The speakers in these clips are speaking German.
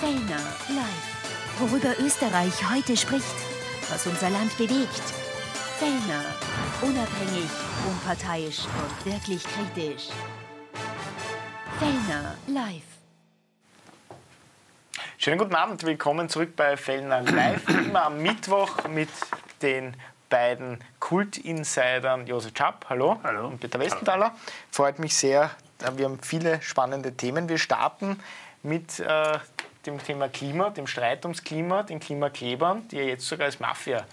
Fellner live. Worüber Österreich heute spricht, was unser Land bewegt. Fellner, unabhängig, unparteiisch und wirklich kritisch. Fellner live. Schönen guten Abend, willkommen zurück bei Fellner Live. Immer am Mittwoch mit den beiden Kult-Insidern Josef Schapp, hallo, hallo. und Peter Westenthaler. Freut mich sehr, wir haben viele spannende Themen. Wir starten mit äh, dem Thema Klima, dem Streit ums Klima, den Klimaklebern, die ja jetzt sogar als Mafia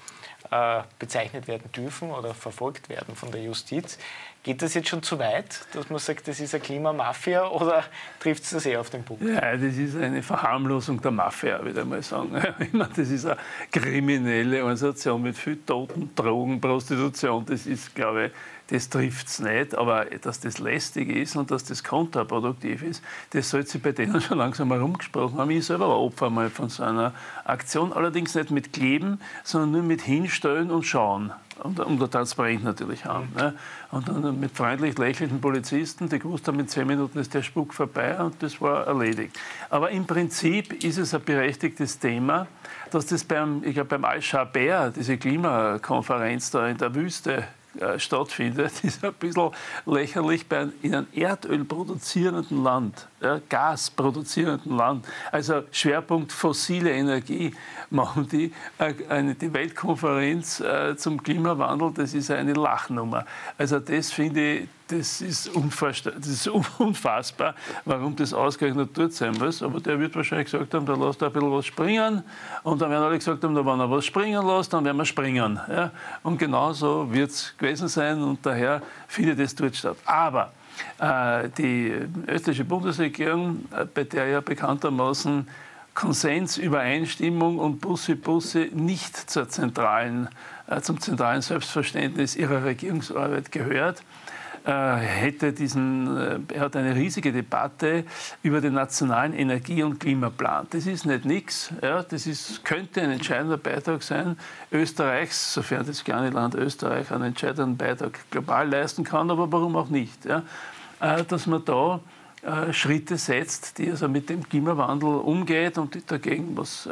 äh, bezeichnet werden dürfen oder verfolgt werden von der Justiz. Geht das jetzt schon zu weit, dass man sagt, das ist eine Klimamafia oder trifft es das eher auf den Punkt? Ja, das ist eine Verharmlosung der Mafia, würde ich mal sagen. Das ist eine kriminelle Organisation mit viel Toten, Drogen, Prostitution. Das ist, glaube ich, das trifft es nicht. Aber dass das lästig ist und dass das kontraproduktiv ist, das sollte sich bei denen schon langsam herumgesprochen haben. Ich selber war Opfer mal von so einer Aktion, allerdings nicht mit Kleben, sondern nur mit Hinstellen und Schauen. Und, und da transparent natürlich haben. Ne? Und dann mit freundlich lächelnden Polizisten, die gewusst haben, in zehn Minuten ist der Spuk vorbei und das war erledigt. Aber im Prinzip ist es ein berechtigtes Thema, dass das beim, ich glaube, beim Al-Shabair, diese Klimakonferenz da in der Wüste äh, stattfindet, ist ein bisschen lächerlich bei in einem Erdöl produzierenden Land, ja, Gas produzierenden Land. Also Schwerpunkt fossile Energie machen die äh, eine, die Weltkonferenz äh, zum Klimawandel, das ist eine Lachnummer. Also das finde ich, das ist, das ist unfassbar, warum das ausgerechnet dort sein muss. Aber der wird wahrscheinlich gesagt haben, da lässt er ein bisschen was springen. Und dann werden alle gesagt haben, da wenn er was springen lässt, dann werden wir springen. Ja? Und genau so wird es gewesen sein und daher findet es dort statt. Aber die österreichische Bundesregierung, äh, bei der ja bekanntermaßen Konsens, Übereinstimmung und Busse Busse nicht zur zentralen, äh, zum zentralen Selbstverständnis ihrer Regierungsarbeit gehört, äh, hätte diesen, äh, er hat eine riesige Debatte über den nationalen Energie- und Klimaplan. Das ist nicht nichts. Ja, das ist, könnte ein entscheidender Beitrag sein Österreichs, sofern das kleine Land Österreich einen entscheidenden Beitrag global leisten kann, aber warum auch nicht. Ja, äh, dass man da Schritte setzt, die also mit dem Klimawandel umgeht und dagegen was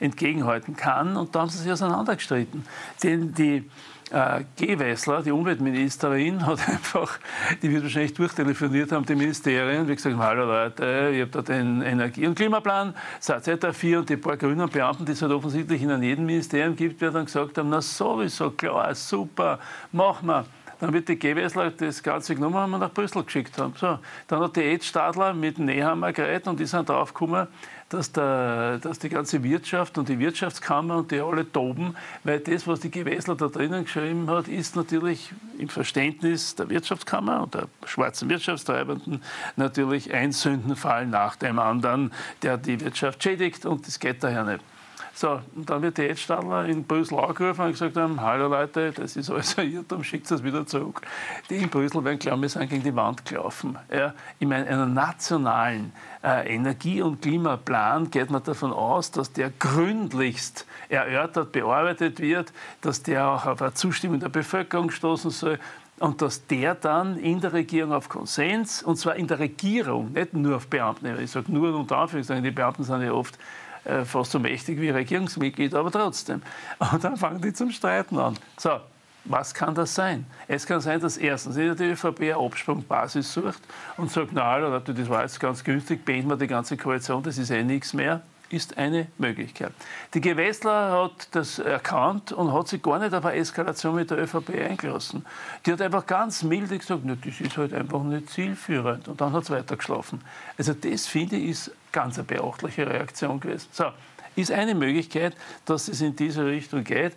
entgegenhalten kann. Und da haben sie sich auseinandergestritten. Denn die äh, Gewessler, die Umweltministerin, hat einfach, die wird wahrscheinlich durchtelefoniert haben, die Ministerien, wie gesagt, hallo Leute, ich habe da den Energie- und Klimaplan, ihr dafür? Und die paar grünen Beamten, die es halt offensichtlich in jedem Ministerium gibt, die dann gesagt haben, na sowieso, klar, super, machen wir. Dann wird die Gewessler das Ganze genommen haben und nach Brüssel geschickt haben. So, dann hat die Ed Stadler mit Nehammer geredet und die sind draufgekommen, dass, der, dass die ganze Wirtschaft und die Wirtschaftskammer und die alle toben, weil das, was die Gewessler da drinnen geschrieben hat, ist natürlich im Verständnis der Wirtschaftskammer und der schwarzen Wirtschaftstreibenden natürlich ein Sündenfall nach dem anderen, der die Wirtschaft schädigt und das geht daher nicht. So, und dann wird die Edstadler in Brüssel angerufen und gesagt haben, hallo Leute, das ist alles ein Irrtum, schickt es wieder zurück. Die in Brüssel werden glauben, wir sind gegen die Wand gelaufen. Ja, ich meine, einen nationalen Energie- und Klimaplan geht man davon aus, dass der gründlichst erörtert, bearbeitet wird, dass der auch auf eine Zustimmung der Bevölkerung stoßen soll und dass der dann in der Regierung auf Konsens, und zwar in der Regierung, nicht nur auf Beamten, ich sage nur unter Anführungszeichen, die Beamten sind ja oft äh, fast so mächtig wie Regierungsmitglied, aber trotzdem. Und dann fangen die zum Streiten an. So, was kann das sein? Es kann sein, dass erstens die ÖVP eine Absprungbasis sucht und sagt, na, Leute, das war jetzt ganz günstig, beenden wir die ganze Koalition, das ist eh nichts mehr ist eine Möglichkeit. Die Gewessler hat das erkannt und hat sich gar nicht auf eine Eskalation mit der ÖVP eingelassen. Die hat einfach ganz milde gesagt, das ist halt einfach nicht zielführend. Und dann hat es weitergeschlafen. Also das, finde ich, ist ganz eine beachtliche Reaktion gewesen. So, ist eine Möglichkeit, dass es in diese Richtung geht.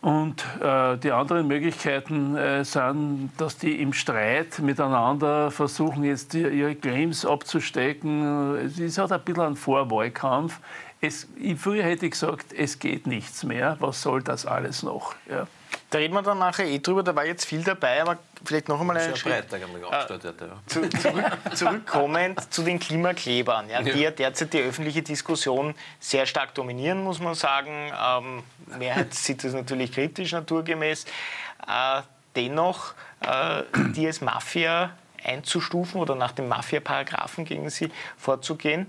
Und äh, die anderen Möglichkeiten äh, sind, dass die im Streit miteinander versuchen, jetzt die, ihre Claims abzustecken. Es ist halt ein bisschen ein Vorwahlkampf. Es, früher hätte ich gesagt, es geht nichts mehr. Was soll das alles noch? Ja. Da reden wir dann nachher eh drüber, da war jetzt viel dabei, aber vielleicht noch einmal einen Schritt Freitag äh, ja. zu, zurück, zurückkommend zu den Klimaklebern, ja, die ja derzeit die öffentliche Diskussion sehr stark dominieren, muss man sagen. Ähm, Mehrheit sieht das natürlich kritisch, naturgemäß. Äh, dennoch, äh, die als Mafia einzustufen oder nach dem Mafia-Paragraphen gegen sie vorzugehen,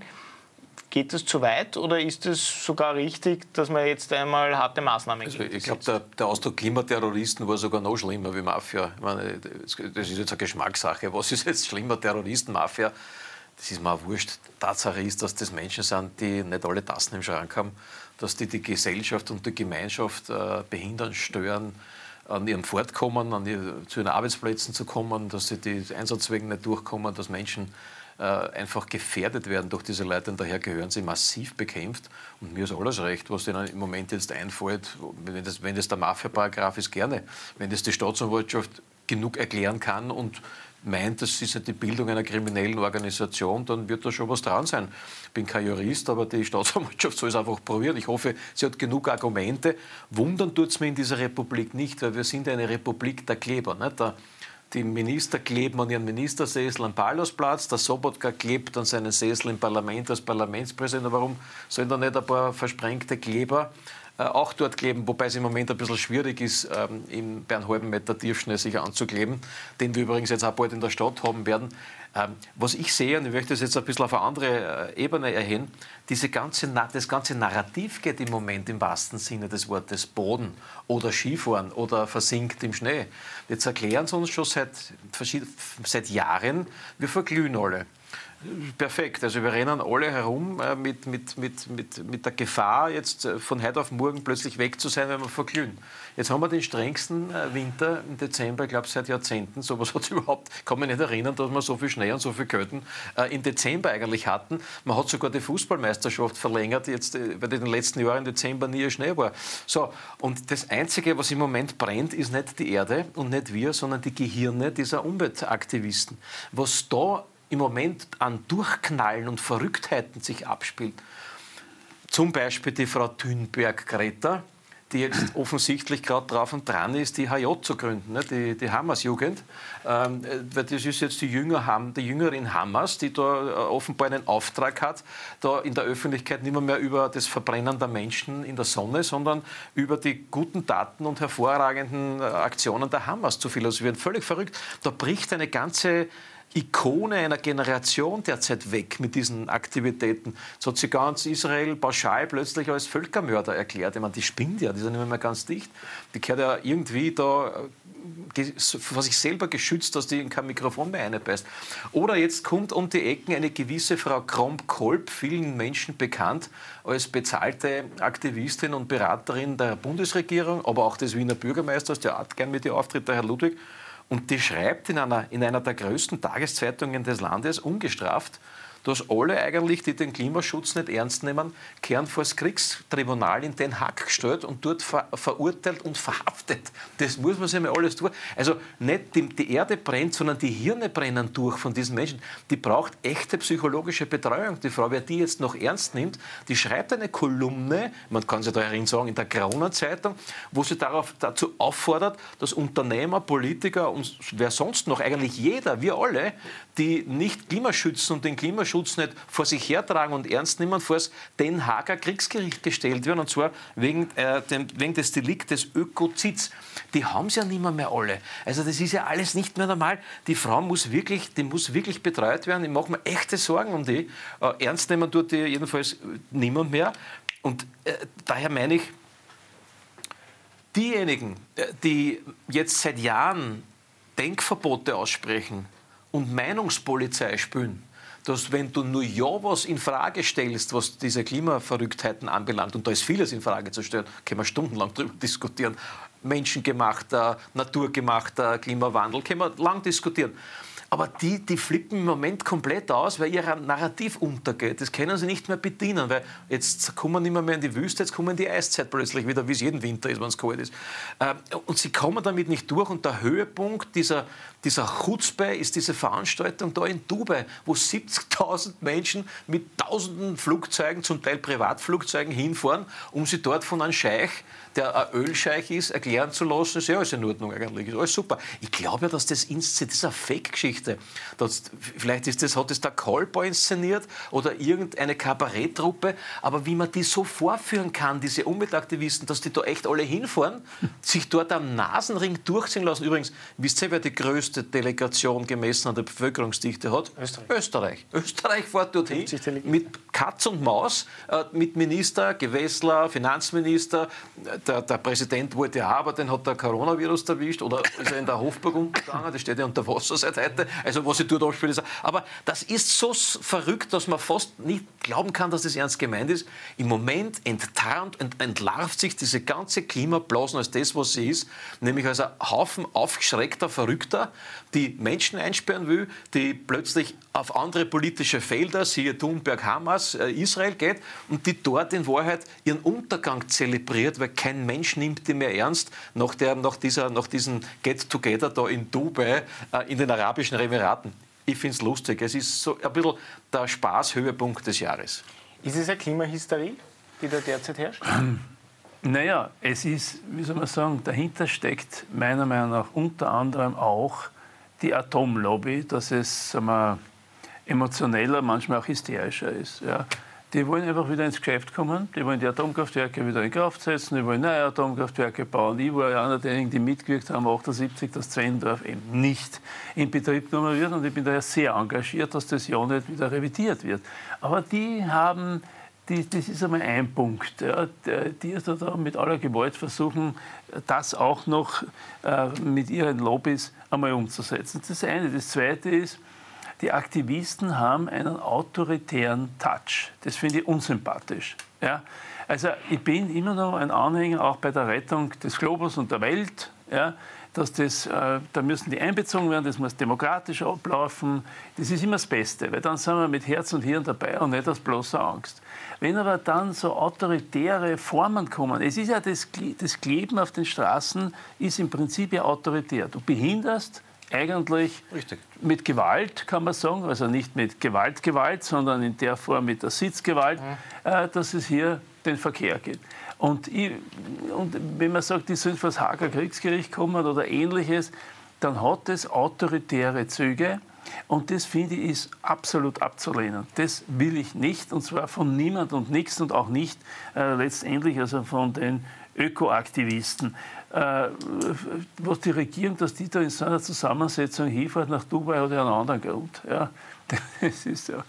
Geht das zu weit oder ist es sogar richtig, dass man jetzt einmal harte Maßnahmen also Ich glaube, der, der, Ausdruck Klimaterroristen war sogar noch schlimmer wie Mafia. Meine, das ist jetzt eine Geschmackssache. Was ist jetzt schlimmer, Terroristen, Mafia? Das ist mir auch wurscht. Tatsache ist, dass das Menschen sind, die nicht alle Tassen im Schrank haben, dass die die Gesellschaft und die Gemeinschaft äh, behindern, stören, an ihrem Fortkommen, an ihr, zu ihren Arbeitsplätzen zu kommen, dass sie die Einsatzwegen nicht durchkommen, dass Menschen äh, einfach gefährdet werden durch diese Leute und daher gehören sie massiv bekämpft. Und mir ist alles recht, was denen im Moment jetzt einfällt, wenn das, wenn das der Mafia-Paragraph ist, gerne. Wenn das die Staatsanwaltschaft genug erklären kann und meint, das ist ja die Bildung einer kriminellen Organisation, dann wird da schon was dran sein. Ich bin kein Jurist, aber die Staatsanwaltschaft soll es einfach probieren. Ich hoffe, sie hat genug Argumente. Wundern tut es mir in dieser Republik nicht, weil wir sind eine Republik der Kleber. Nicht? Der, die Minister kleben an ihren Ministersessel am Paulusplatz, der Sobotka klebt an seinen Sessel im Parlament als Parlamentspräsident. Warum sollen da nicht ein paar versprengte Kleber auch dort kleben, wobei es im Moment ein bisschen schwierig ist, ähm, bei einem halben Meter Tiefschnee sich anzukleben, den wir übrigens jetzt auch bald in der Stadt haben werden. Ähm, was ich sehe, und ich möchte das jetzt ein bisschen auf eine andere äh, Ebene erhöhen, diese ganze, das ganze Narrativ geht im Moment im wahrsten Sinne des Wortes Boden oder Skifahren oder versinkt im Schnee. Jetzt erklären sie uns schon seit, seit Jahren, wir verglühen alle. Perfekt. Also wir rennen alle herum äh, mit, mit, mit, mit, mit der Gefahr, jetzt äh, von heute auf morgen plötzlich weg zu sein, wenn wir verglühen. Jetzt haben wir den strengsten äh, Winter im Dezember, ich glaube seit Jahrzehnten. So etwas hat es überhaupt, kann mich nicht erinnern, dass wir so viel Schnee und so viel Kälte im Dezember eigentlich hatten. Man hat sogar die Fußballmeisterschaft verlängert, jetzt, weil in den letzten Jahren im Dezember nie Schnee war. So, und das Einzige, was im Moment brennt, ist nicht die Erde und nicht wir, sondern die Gehirne dieser Umweltaktivisten. Was da im Moment an Durchknallen und Verrücktheiten sich abspielt. Zum Beispiel die Frau Thünberg-Greta, die jetzt offensichtlich gerade drauf und dran ist, die HJ zu gründen, ne? die, die Hamas-Jugend. Ähm, das ist jetzt die, Jünger, die Jüngerin Hamas, die da äh, offenbar einen Auftrag hat, da in der Öffentlichkeit nicht mehr, mehr über das Verbrennen der Menschen in der Sonne, sondern über die guten Taten und hervorragenden äh, Aktionen der Hamas zu philosophieren. Völlig verrückt. Da bricht eine ganze Ikone einer Generation derzeit weg mit diesen Aktivitäten. Jetzt hat sie ganz Israel pauschal plötzlich als Völkermörder erklärt. Ich meine, die spinnt ja, die ja nicht mehr ganz dicht. Die gehört ja irgendwie da äh, vor sich selber geschützt, dass die in kein Mikrofon mehr einbeißt. Oder jetzt kommt um die Ecken eine gewisse Frau Kromp-Kolb, vielen Menschen bekannt als bezahlte Aktivistin und Beraterin der Bundesregierung, aber auch des Wiener Bürgermeisters, der hat gern mit ihr auftritt, der Herr Ludwig. Und die schreibt in einer, in einer der größten Tageszeitungen des Landes ungestraft, dass alle eigentlich, die den Klimaschutz nicht ernst nehmen, kehren vor das Kriegstribunal in Den Haag gestellt und dort ver verurteilt und verhaftet. Das muss man sich mal alles tun. Also nicht die, die, Erde brennt, sondern die Hirne brennen durch von diesen Menschen. Die braucht echte psychologische Betreuung. Die Frau, wer die jetzt noch ernst nimmt, die schreibt eine Kolumne, man kann sich da darin sagen, in der Kronenzeitung, wo sie darauf, dazu auffordert, dass Unternehmer, Politiker und wer sonst noch, eigentlich jeder, wir alle, die nicht Klimaschützen und den Klimaschutz nicht vor sich hertragen und ernst nehmen, vor das Den Haager Kriegsgericht gestellt werden, und zwar wegen, äh, dem, wegen des Deliktes Ökozids. Die haben es ja nicht mehr, mehr alle. Also das ist ja alles nicht mehr normal. Die Frau muss wirklich, die muss wirklich betreut werden. Ich mache mir echte Sorgen um die. Äh, ernst nehmen tut die jedenfalls niemand mehr. Und äh, daher meine ich, diejenigen, äh, die jetzt seit Jahren Denkverbote aussprechen, und Meinungspolizei spielen, dass wenn du nur ja was in Frage stellst, was diese Klimaverrücktheiten anbelangt, und da ist vieles in Frage zu stellen, können wir stundenlang darüber diskutieren, menschengemachter, naturgemachter Klimawandel, können wir lang diskutieren. Aber die, die flippen im Moment komplett aus, weil ihr Narrativ untergeht. Das können sie nicht mehr bedienen, weil jetzt kommen nicht mehr, mehr in die Wüste, jetzt kommen die Eiszeit plötzlich wieder, wie es jeden Winter ist, wenn es kalt ist. Ähm, und sie kommen damit nicht durch. Und der Höhepunkt dieser, dieser Chutzpe ist diese Veranstaltung da in Dubai, wo 70.000 Menschen mit tausenden Flugzeugen, zum Teil Privatflugzeugen, hinfahren, um sie dort von einem Scheich der ein Ölscheich ist, erklären zu lassen, ist ja alles in Ordnung eigentlich, ist alles super. Ich glaube ja, dass das, das ist eine Fake-Geschichte vielleicht ist das, hat das der Kolber inszeniert oder irgendeine Kabaretttruppe, aber wie man die so vorführen kann, diese Umweltaktivisten, dass die da echt alle hinfahren, sich dort am Nasenring durchziehen lassen. Übrigens, wisst ihr, wer die größte Delegation gemessen an der Bevölkerungsdichte hat? Österreich. Österreich. Österreich fährt dorthin mit Katz und Maus, äh, mit Minister, Gewessler, Finanzminister. Der, der Präsident wollte aber den hat der Coronavirus erwischt oder ist er in der Hofburg umgegangen, das steht ja unter Wasser seit heute. Also was ich dort abspiele, ist, aber das ist so verrückt, dass man fast nicht glauben kann, dass das ernst gemeint ist. Im Moment enttarnt und entlarvt sich diese ganze Klimablasen als das, was sie ist, nämlich als ein Haufen aufgeschreckter Verrückter, die Menschen einsperren will, die plötzlich auf andere politische Felder, siehe Thunberg, Hamas, äh, Israel geht und die dort in Wahrheit ihren Untergang zelebriert, weil kein Mensch nimmt die mehr ernst nach, der, nach, dieser, nach diesem Get-Together da in Dubai äh, in den Arabischen Emiraten. Ich finde es lustig. Es ist so ein bisschen der Spaßhöhepunkt des Jahres. Ist es eine Klimahysterie, die da derzeit herrscht? Naja, es ist, wie soll man sagen, dahinter steckt meiner Meinung nach unter anderem auch die Atomlobby, dass es sagen wir, emotioneller, manchmal auch hysterischer ist. Ja. Die wollen einfach wieder ins Geschäft kommen, die wollen die Atomkraftwerke wieder in Kraft setzen, die wollen neue Atomkraftwerke bauen. Ich war ja einer derjenigen, die mitgewirkt haben, 78, dass Zwendorf eben nicht in Betrieb genommen wird und ich bin daher sehr engagiert, dass das ja nicht wieder revidiert wird. Aber die haben die, das ist einmal ein Punkt. Ja, die also da mit aller Gewalt versuchen, das auch noch äh, mit ihren Lobbys einmal umzusetzen. Das ist das eine. Das zweite ist, die Aktivisten haben einen autoritären Touch. Das finde ich unsympathisch. Ja? Also ich bin immer noch ein Anhänger, auch bei der Rettung des Globus und der Welt, ja, dass das, äh, da müssen die einbezogen werden, das muss demokratisch ablaufen. Das ist immer das Beste, weil dann sind wir mit Herz und Hirn dabei und nicht aus bloßer Angst. Wenn aber dann so autoritäre Formen kommen, es ist ja das, das Kleben auf den Straßen ist im Prinzip ja autoritär. Du behinderst eigentlich Richtig. mit Gewalt, kann man sagen, also nicht mit Gewalt, Gewalt, sondern in der Form mit der Sitzgewalt, mhm. äh, dass es hier den Verkehr gibt. Und, ich, und wenn man sagt, die sollen vor das Hager Kriegsgericht kommen oder ähnliches, dann hat es autoritäre Züge. Und das finde ich ist absolut abzulehnen. Das will ich nicht und zwar von niemand und nichts und auch nicht äh, letztendlich also von den Ökoaktivisten. Äh, was die Regierung, dass die da in so einer Zusammensetzung hinfährt nach Dubai, hat ja einen anderen Grund. Ja. Das ist ja,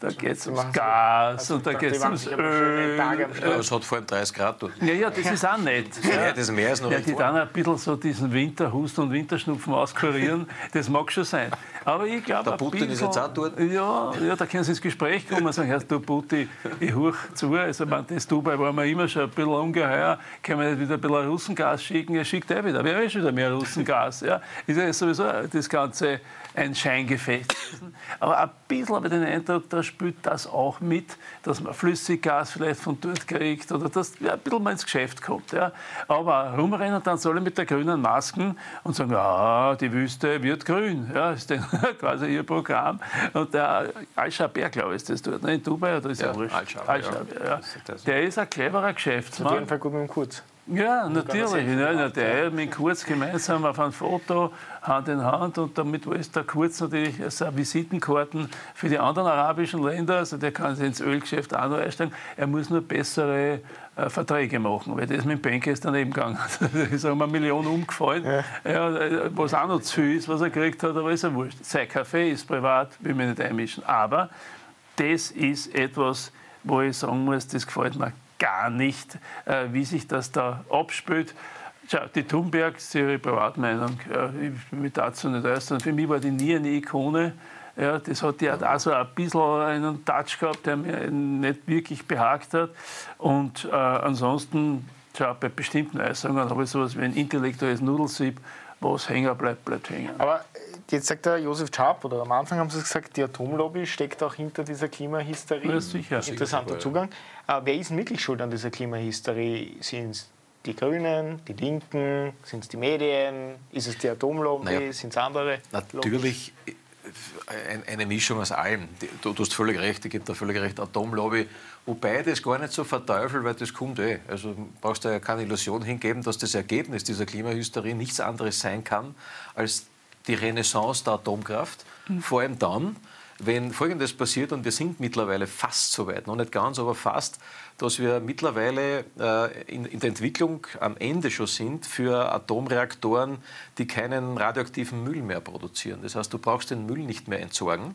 da geht es ums Gas also, und da geht es ums Öl. Ja, es hat vor allem 30 Grad dort. Ja, ja, das ist auch nett. Ja, das Meer ist noch ja, Die dann ein bisschen so diesen Winterhusten und Winterschnupfen auskurieren, das mag schon sein. Aber ich glaube, Der Putin ist jetzt auch dort. Ja, ja, da können Sie ins Gespräch kommen und sagen, Herr du Putin, ich hoch zu. Also, man, das Dubai war mir immer schon ein bisschen ungeheuer. Können wir nicht wieder ein bisschen Russengas schicken? Er schickt er wieder. Wer ist wieder mehr Russengas? Ja, ist ja sowieso das Ganze ein Scheingefecht gewesen. Aber ein bisschen habe ich den Eindruck, da spielt das auch mit, dass man Flüssiggas vielleicht von dort kriegt oder dass ja, ein bisschen mal ins Geschäft kommt. Ja. Aber rumrennen dann soll mit der grünen Masken und sagen, ja, die Wüste wird grün. Ja, ist dann quasi ihr Programm. Und der Al-Shabair, glaube ich, ist das dort, ne, in Dubai oder ist ja, Al-Shabair. Al ja. Der ist ein cleverer Geschäftsmann. Auf jeden Fall gut mit dem Kurz. Ja, natürlich. Ja, der mit Kurz gemeinsam auf ein Foto, Hand in Hand. Und damit ist der Kurz natürlich also Visitenkarten für die anderen arabischen Länder. Also der kann sich ins Ölgeschäft auch noch einsteigen. Er muss nur bessere äh, Verträge machen, weil das mit dem Banker ist daneben gegangen. da ist um eine Million umgefallen, ja. Ja, was auch noch zu viel ist, was er gekriegt hat, aber ist ja wurscht. Sein Kaffee ist privat, will mich nicht einmischen. Aber das ist etwas, wo ich sagen muss, das gefällt mir gar nicht, äh, wie sich das da abspielt. Schau, die ist ihre Privatmeinung. Ich bin mich dazu nicht äußern. Für mich war die nie eine Ikone. Ja, das hat ja da so ein bisschen einen Touch gehabt, der mir nicht wirklich behagt hat. Und äh, ansonsten, schau, bei bestimmten Äußerungen habe ich sowas wie ein intellektuelles Nudelsieb, was hängen bleibt, bleibt hängen. Aber jetzt sagt der Josef Schaap, oder am Anfang haben Sie gesagt, die Atomlobby steckt auch hinter dieser Klimahysterie. Ja, sicher. Interessanter Zugang. Äh, wer ist wirklich schuld an dieser Klimahysterie? Sind es die Grünen, die Linken, sind es die Medien, ist es die Atomlobby, naja, sind es andere? Natürlich eine Mischung aus allem. Du, du hast völlig recht, ich gebe da völlig recht, Atomlobby. Wobei das gar nicht so verteufelt, weil das kommt eh. Also brauchst du ja keine Illusion hingeben, dass das Ergebnis dieser Klimahysterie nichts anderes sein kann als die Renaissance der Atomkraft. Mhm. Vor allem dann, wenn Folgendes passiert, und wir sind mittlerweile fast so weit, noch nicht ganz, aber fast, dass wir mittlerweile äh, in, in, der Entwicklung am Ende schon sind für Atomreaktoren, die keinen radioaktiven Müll mehr produzieren. Das heißt, du brauchst den Müll nicht mehr entsorgen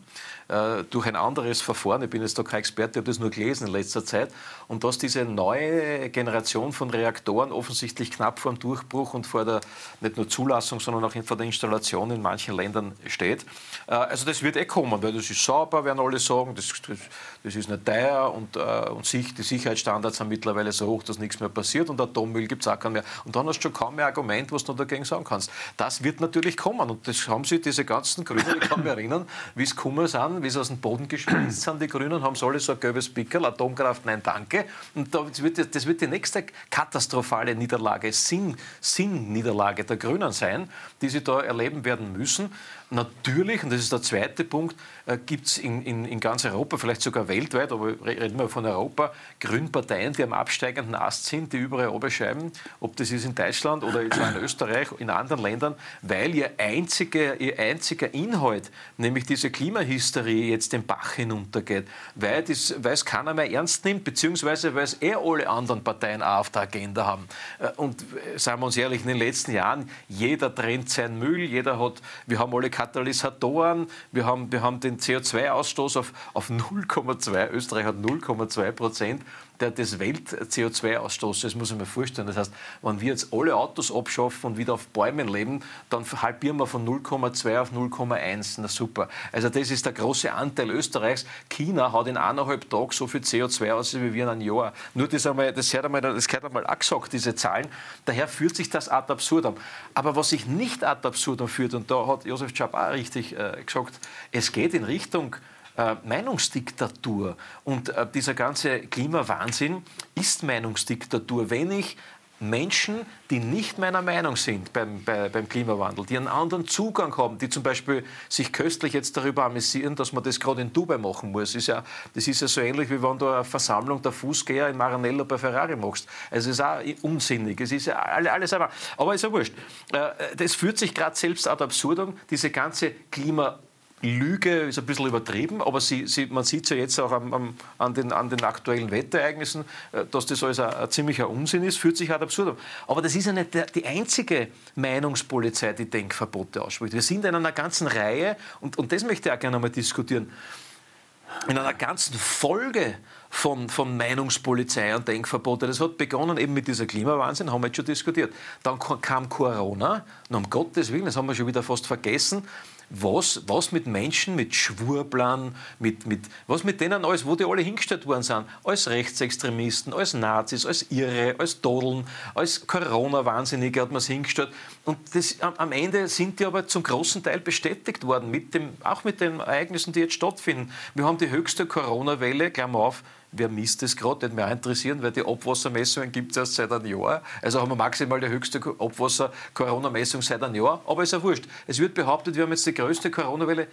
äh, durch ein anderes Verfahren. Ich bin jetzt da kein Experte, habe das nur gelesen in letzter Zeit. Und dass diese neue Generation von Reaktoren offensichtlich knapp vor dem Durchbruch und vor der nicht nur Zulassung, sondern auch vor der Installation in manchen Ländern steht. Äh, also das wird eh kommen, weil das ist sauber, werden alle sagen, das, das, das ist nicht teuer und, äh, und sich, die Sicherheit Sicherheitsstandards sind mittlerweile so hoch, dass nichts mehr passiert und Atommüll gibt es auch keinen mehr. Und dann hast du schon kaum mehr Argument, was du dagegen sagen kannst. Das wird natürlich kommen und das haben sie, diese ganzen Grünen, ich kann mich erinnern, wie es gekommen sind, wie sie aus dem Boden geschmissen sind, die Grünen, haben sie alle so ein gelbes Pickel, Atomkraft, nein, danke. Und das wird, das wird die nächste katastrophale Niederlage, Sinn, Sinnniederlage der Grünen sein, die sie da erleben werden müssen. Natürlich, und das ist der zweite Punkt, äh, gibt es in, in, in, ganz Europa, vielleicht sogar weltweit, aber reden wir von Europa, Grünparteien, die am absteigenden Ast sind, die überall oberschreiben, ob das ist in Deutschland oder in Österreich, in anderen Ländern, weil ihr einziger, ihr einziger Inhalt, nämlich diese Klimahysterie, jetzt den Bach hinuntergeht, weil, es keiner mehr ernst nimmt, beziehungsweise weil es eh alle anderen Parteien auch auf der Agenda haben. Äh, und äh, sagen wir uns ehrlich, in den letzten Jahren, jeder trennt seinen Müll, jeder hat, wir haben alle Katalysatoren, wir haben, wir haben den CO2-Ausstoß auf, auf 0,2, Österreich hat 0,2 Prozent des Welt-CO2-Ausstoßes, das muss ich mir vorstellen. Das heißt, wenn wir jetzt alle Autos abschaffen und wieder auf Bäumen leben, dann halbieren wir von 0,2 auf 0,1. Na super. Also das ist der große Anteil Österreichs. China hat in eineinhalb Tagen so viel CO2 aus wie wir in einem Jahr. Nur das, einmal, das, gehört einmal, das gehört einmal auch gesagt, diese Zahlen. Daher führt sich das ad absurdum. Aber was sich nicht ad absurdum führt, und da hat Josef Czap auch richtig äh, gesagt, es geht in Richtung äh, Meinungsdiktatur. Und äh, dieser ganze Klimawahnsinn ist Meinungsdiktatur. Wenn ich Menschen, die nicht meiner Meinung sind beim, bei, beim Klimawandel, die einen anderen Zugang haben, die zum Beispiel sich köstlich jetzt darüber amüsieren, dass man das gerade in Dubai machen muss. Ist, ja, das ist ja so ähnlich, wie wenn du eine Versammlung der Fußgänger in Maranello bei Ferrari machst. Also es ist auch unsinnig. Es ist ja alles einfach. Aber ist ja wurscht. Äh, das führt sich gerade selbst ad absurdum, diese ganze Klima Lüge ist ein bisschen übertrieben, aber sie, sie, man sieht es ja jetzt auch am, am, an, den, an, den, aktuellen Wetterereignissen, äh, dass das alles ein, ein ziemlicher Unsinn ist, fühlt sich halt absurd an. Aber das ist ja nicht der, die einzige Meinungspolizei, die Denkverbote ausspricht. Wir sind in einer ganzen Reihe, und, und das möchte ich auch gerne einmal diskutieren, in einer ganzen Folge von, von Meinungspolizei und Denkverbote. Das hat begonnen eben mit dieser Klimawahnsinn, haben wir jetzt schon diskutiert. Dann kam Corona, und um Gottes Willen, das haben wir schon wieder fast vergessen was, was mit Menschen, mit Schwurblern, mit, mit, was mit denen alles, wo die alle hingestellt worden sind, als Rechtsextremisten, als Nazis, als Irre, als Dodeln, als Corona-Wahnsinnige hat man es hingestellt. Und das, am Ende sind die aber zum großen Teil bestätigt worden, mit dem, auch mit den Ereignissen, die jetzt stattfinden. Wir haben die höchste Corona-Welle, Klammer auf, wer misst das gerade, nicht mehr interessieren, weil die Abwassermessungen gibt es erst seit einem Jahr. Also haben wir maximal die höchste Abwasser-Corona-Messung seit einem Jahr. Aber ist ja wurscht. Es wird behauptet, wir haben jetzt die größte Corona-Welle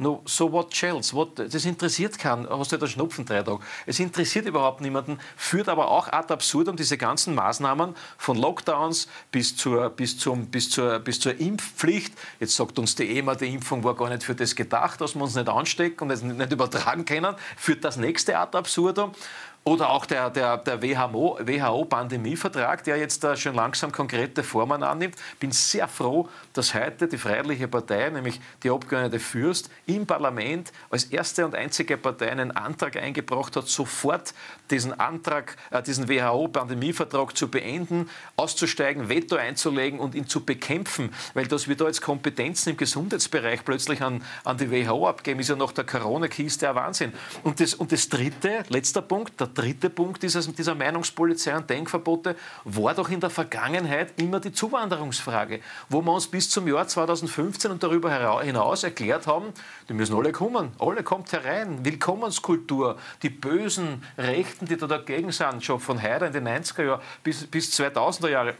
No, so what shells? What, das interessiert keinen. Hast du ja den Schnupfen drei Tage. Es interessiert überhaupt niemanden, führt aber auch ad absurdum diese ganzen Maßnahmen von Lockdowns bis zur, bis, zum, bis, zur, bis zur Impfpflicht. Jetzt sagt uns die EMA, die Impfung war gar nicht für das gedacht, dass wir uns nicht anstecken und es nicht übertragen können. Führt das nächste ad absurdum. Oder auch der, der, der WHO-Pandemievertrag, der jetzt da schon langsam konkrete Formen annimmt. Ich bin sehr froh, dass heute die Freiheitliche Partei, nämlich die Abgeordnete Fürst, im Parlament als erste und einzige Partei einen Antrag eingebracht hat, sofort diesen Antrag, äh, diesen WHO-Pandemievertrag zu beenden, auszusteigen, Veto einzulegen und ihn zu bekämpfen. Weil dass wir da jetzt Kompetenzen im Gesundheitsbereich plötzlich an, an die WHO abgeben, ist ja nach der Corona-Kiste ein Wahnsinn. Und das, und das dritte, letzter Punkt, der dritte Punkt dieses, dieser Meinungspolizei und Denkverbote war doch in der Vergangenheit immer die Zuwanderungsfrage, wo wir uns bis zum Jahr 2015 und darüber hinaus erklärt haben, die müssen alle kommen, alle kommt herein, Willkommenskultur, die bösen Rechten, die da dagegen sind, schon von heute in den 90er Jahren bis, bis 2000er Jahre,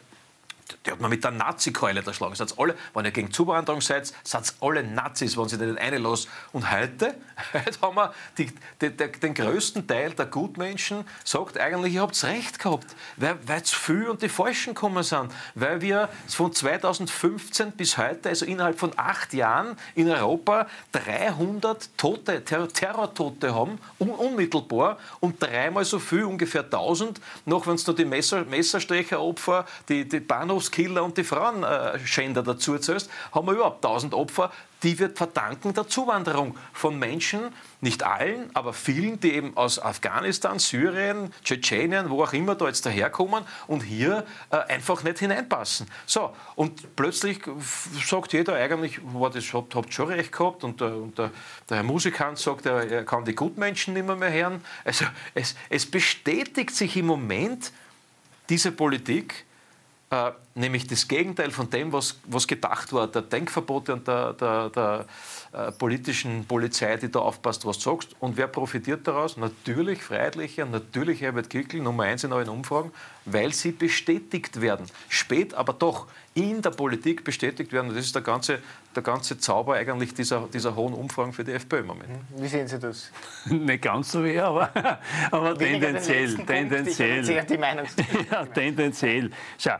die hat man mit der Nazi-Keule erschlagen. Seid alle, wenn ihr gegen Zuwanderung seid, seid alle Nazis, wenn sie nicht einlassen. Und heute, heute haben wir die, die, die, den größten Teil der Gutmenschen, sagt eigentlich, ihr habt recht gehabt, weil, weil zu viel und die Falschen gekommen sind. Weil wir von 2015 bis heute, also innerhalb von acht Jahren in Europa 300 Tote, Ter Terrortote haben, un unmittelbar, und dreimal so viel, ungefähr 1000, noch wenn es noch die Messer, Messerstecheropfer, die, die Bahnhofskiller und die Frauenschänder dazu zählst, haben wir überhaupt 1000 Opfer, die wir verdanken der Zuwanderung von Menschen, nicht allen, aber vielen, die eben aus Afghanistan, Syrien, Tschetschenien, wo auch immer da jetzt daherkommen und hier äh, einfach nicht hineinpassen. So, und plötzlich sagt jeder eigentlich, war das, habt, habt schon recht gehabt und, und der, der Herr Musikant sagt, er, er kann die Gutmenschen nicht mehr, mehr hören. Also es, es bestätigt sich im Moment diese Politik, äh, nämlich das Gegenteil von dem, was, was gedacht war, der Denkverbote und der, der, der äh, politischen Polizei, die da aufpasst, was du sagst. Und wer profitiert daraus? Natürlich Freiheitliche, natürlich Herbert Kickl, Nummer eins in allen Umfragen, weil sie bestätigt werden. Spät, aber doch in der Politik bestätigt werden. Und das ist der ganze, der ganze Zauber eigentlich dieser, dieser hohen Umfragen für die FPÖ im Moment. Wie sehen Sie das? Nicht ganz so wie, aber, aber tendenziell. tendenziell. Punkt, die ja, tendenziell. Schau,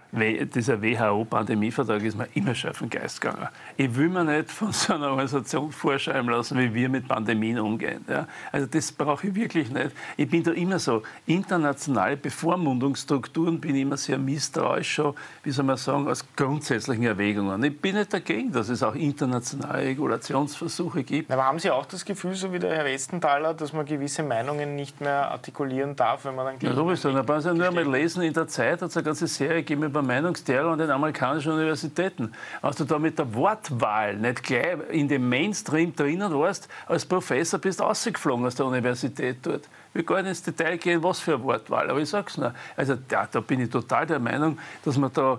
dieser WHO-Pandemievertrag ist mir immer schon auf den Geist gegangen. Ich will mir nicht von so einer Organisation vorschreiben lassen, wie wir mit Pandemien umgehen. Ja? Also das brauche ich wirklich nicht. Ich bin da immer so, internationale Bevormundungsstrukturen bin ich immer sehr misstrauisch, schon, wie soll man sagen, aus grundsätzlichen Erwägungen. Ich bin nicht dagegen, dass es auch internationale Regulationsversuche gibt. Aber haben Sie auch das Gefühl, so wie der Herr Westenthaler, dass man gewisse Meinungen nicht mehr artikulieren darf, wenn man dann... Ja, sowieso. Da brauchen Sie nur einmal lesen, in der Zeit hat es eine ganze Serie gegeben über Meinungsterror an den amerikanischen Universitäten. Als du da mit der Wortwahl nicht gleich in dem Mainstream drinnen warst, als Professor bist du rausgeflogen aus der Universität dort. Wir gar nicht ins Detail gehen, was für eine Wortwahl, aber ich sage es nur. Also ja, da bin ich total der Meinung, dass man da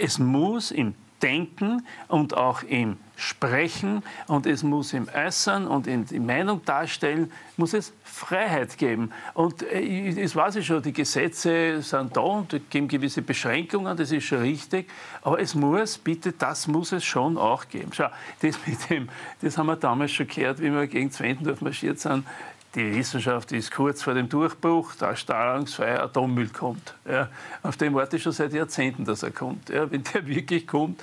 es muss im Denken und auch im Sprechen und es muss im Äußern und in die Meinung darstellen, muss es Freiheit geben. Und äh, das weiß ich schon, die Gesetze sind da und geben gewisse Beschränkungen, das ist schon richtig, aber es muss, bitte, das muss es schon auch geben. Schau, das mit dem, das haben wir damals schon gehört, wie wir gegen Zwentendorf marschiert sind, die Wissenschaft ist kurz vor dem Durchbruch, da strahlungsfreier Atommüll kommt. Ja, auf den warte ich schon seit Jahrzehnten, dass er kommt. Ja, wenn der wirklich kommt,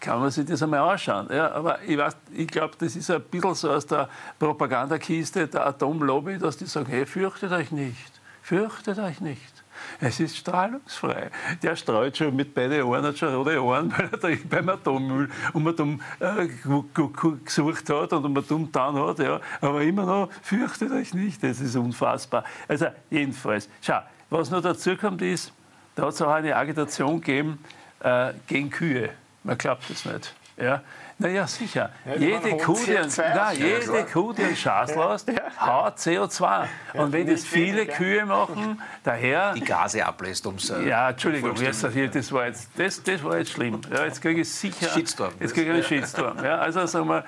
kann man sich das einmal anschauen. Ja, aber ich, ich glaube, das ist ein bisschen so aus der Propagandakiste der Atomlobby, dass die sagen, hey, fürchtet euch nicht, fürchtet euch nicht. Es ist strahlungsfrei. Der streut schon mit beiden Ohren, hat schon rote Ohren, weil er beim Atommüll um dumm äh, gesucht hat und um dumm getan hat. Ja. Aber immer noch, fürchtet euch nicht, das ist unfassbar. Also jedenfalls, schau, was noch dazu kommt ist, da hat es auch eine Agitation gegeben äh, gegen Kühe. Man glaubt es nicht. Ja. Naja, sicher. Ja, jede, Kuh, die, na, jede Kuh, die einen Schaß lässt, haut CO2. Und wenn das viele Kühe machen, daher... Die Gase ablässt, um es... Ja, Entschuldigung, jetzt, das, war jetzt, das, das war jetzt schlimm. Ja, jetzt kriege ich sicher... Shitstorm. Jetzt kriege ich einen Shitstorm. Ja, also sagen wir,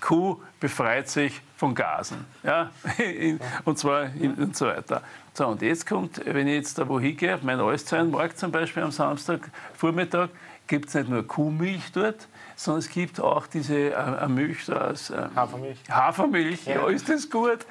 Kuh befreit sich von Gasen. Ja, und zwar und so weiter. So, und jetzt kommt, wenn ich jetzt da wo hingehe, auf meinen Allsteinmarkt zum Beispiel am Samstag Vormittag, gibt es nicht nur Kuhmilch dort, sondern es gibt auch diese äh, Milch aus äh, Hafermilch. Hafermilch, ja. ja. ist das gut?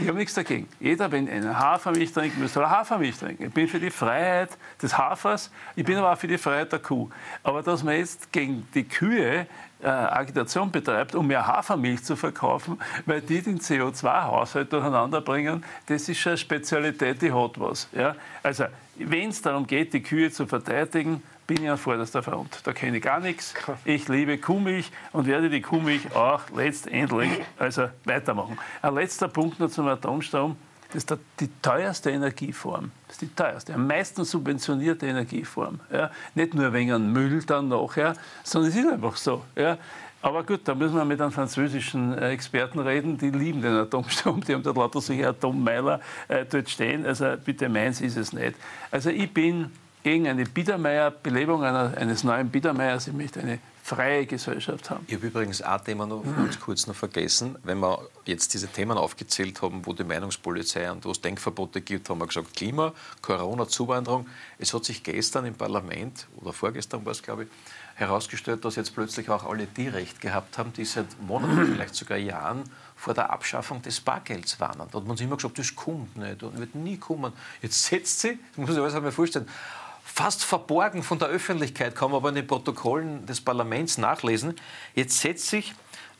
Ich habe nichts dagegen. Jeder, wenn eine Hafermilch trinkt, muss soll Hafermilch trinken. Ich bin für die Freiheit des Hafers, ich bin aber auch für die Freiheit der Kuh. Aber dass man jetzt gegen die Kühe äh, Agitation betreibt, um mehr Hafermilch zu verkaufen, weil die den CO2-Haushalt durcheinander bringen, das ist schon eine Spezialität, die hat was. Ja? Also, wenn es darum geht, die Kühe zu verteidigen, bin ich an vorderster Front. Da kenne ich gar nichts. Ich liebe Kuhmilch und werde die Kuhmilch auch letztendlich also weitermachen. Ein letzter Punkt noch zum Atomstrom. Das ist die teuerste Energieform. Das ist die teuerste, am meisten subventionierte Energieform. Ja. Nicht nur wegen Müll dann nachher, sondern es ist einfach so. Ja. Aber gut, da müssen wir mit einem französischen äh, Experten reden, die lieben den Atomstrom, die haben dort lauter solche Atommeiler äh, dort stehen. Also bitte meins ist es nicht. Also ich bin gegen eine Biedermeier, Belebung einer, eines neuen Biedermeiers. Ich möchte eine freie Gesellschaft haben. Ich habe übrigens ein Thema noch ganz kurz noch vergessen. Wenn wir jetzt diese Themen aufgezählt haben, wo die Meinungspolizei und wo es Denkverbote gibt, haben wir gesagt Klima, Corona, Zuwanderung. Es hat sich gestern im Parlament, oder vorgestern war es, glaube ich, herausgestellt, dass jetzt plötzlich auch alle die Recht gehabt haben, die seit Monaten, vielleicht sogar Jahren vor der Abschaffung des Bargelds warnen. Da hat man sich immer gesagt, das kommt nicht, das wird nie kommen. Jetzt setzt sie, das muss ich alles einmal vorstellen, fast verborgen von der Öffentlichkeit, kann man aber in den Protokollen des Parlaments nachlesen. Jetzt setzt sich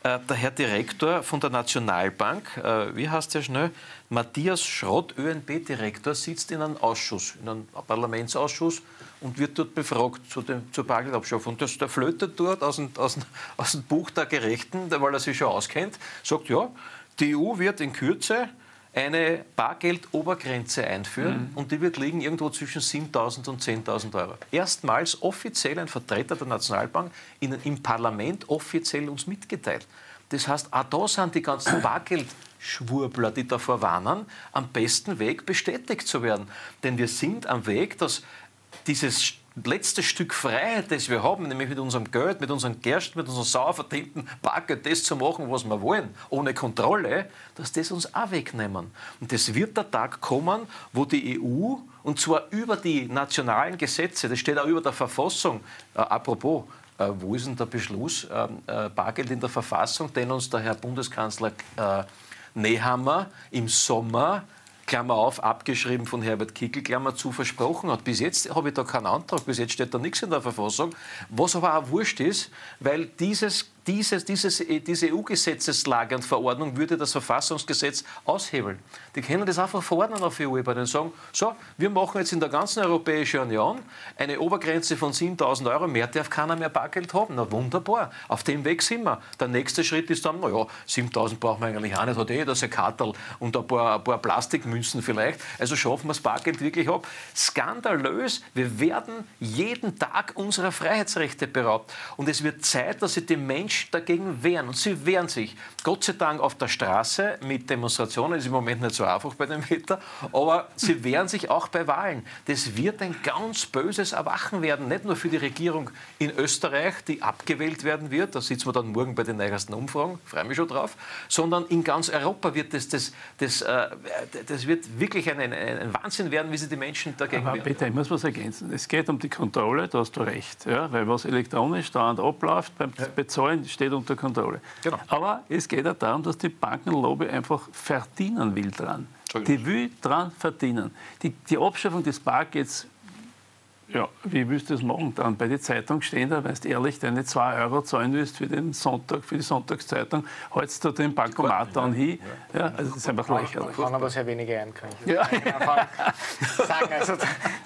äh, der Herr Direktor von der Nationalbank, äh, wie heißt der schnell? Matthias Schrott, ÖNB-Direktor, sitzt in einem Ausschuss, in einem Parlamentsausschuss und wird dort befragt zu dem, zur Bargeldabschaffung. Das, der flötet dort aus dem, aus, dem, aus dem Buch der Gerechten, weil er sich schon auskennt, sagt, ja, die EU wird in Kürze eine Bargeldobergrenze einführen mhm. und die wird liegen irgendwo zwischen 7.000 und 10.000 Euro. Erstmals offiziell ein Vertreter der Nationalbank in, im Parlament offiziell uns mitgeteilt. Das heißt, auch da sind die ganzen Bargeldschwurbler, die davor warnen, am besten Weg bestätigt zu werden. Denn wir sind am Weg, dass dieses letzte Stück Freiheit, das wir haben, nämlich mit unserem Geld, mit unserem Gerst, mit unserem sauer verdienten Bargeld, das zu machen, was wir wollen, ohne Kontrolle, dass das uns auch wegnehmen. Und es wird der Tag kommen, wo die EU, und zwar über die nationalen Gesetze, das steht auch über der Verfassung, äh, apropos, äh, wo ist denn der Beschluss, äh, äh, Bargeld in der Verfassung, den uns der Herr Bundeskanzler äh, Nehammer im Sommer Klammer auf, abgeschrieben von Herbert Kickl, Klammer zu, versprochen hat. Bis jetzt habe ich da keinen Antrag, bis jetzt steht da nichts in der Verfassung, was aber auch wurscht ist, weil dieses dieses, dieses, äh, diese EU-Gesetzeslage und Verordnung würde das Verfassungsgesetz aushebeln. Die können das einfach verordnen auf EU-Ebene und sagen, so, wir machen jetzt in der ganzen Europäischen Union eine Obergrenze von 7.000 Euro, mehr darf keiner mehr Bargeld haben. Na wunderbar, auf dem Weg sind wir. Der nächste Schritt ist dann, naja, 7.000 brauchen wir eigentlich auch nicht, hat eh das ein Kartel und ein paar, ein paar Plastikmünzen vielleicht. Also schaffen wir das Bargeld wirklich ab. Skandalös, wir werden jeden Tag unserer Freiheitsrechte beraubt. Und es wird Zeit, dass sich die Menschen Menschen dagegen wehren. Und sie wehren sich. Gott sei Dank auf der Straße mit Demonstrationen. Ist im Moment nicht so einfach bei dem Wetter. Aber sie wehren sich auch bei Wahlen. Das wird ein ganz böses Erwachen werden. Nicht nur für die Regierung in Österreich, die abgewählt werden wird. Da sitzen wir dann morgen bei den neuesten Umfragen. Freue mich schon drauf. Sondern in ganz Europa wird das, das, das, äh, das wird wirklich ein, ein, ein, Wahnsinn werden, wie sie die Menschen dagegen Aber wehren. Bitte, ich muss was ergänzen. Es geht um die Kontrolle, da hast du recht. Ja? Weil was elektronisch dauernd abläuft beim Bezahlen, steht unter Kontrolle. Genau. Aber es geht auch darum, dass die Bankenlobby einfach verdienen will dran. Die will dran verdienen. Die, die Abschaffung des Bargelds ja, wie willst du das machen dann? Bei der Zeitung stehen da, weißt ehrlich, deine 2 Euro zahlen willst für den Sonntag, für die Sonntagszeitung, hältst du den Bankomat dann hin. Ja, also das ist einfach lächerlich. Kann aber sehr wenige einkriegen. Ja. sagen, also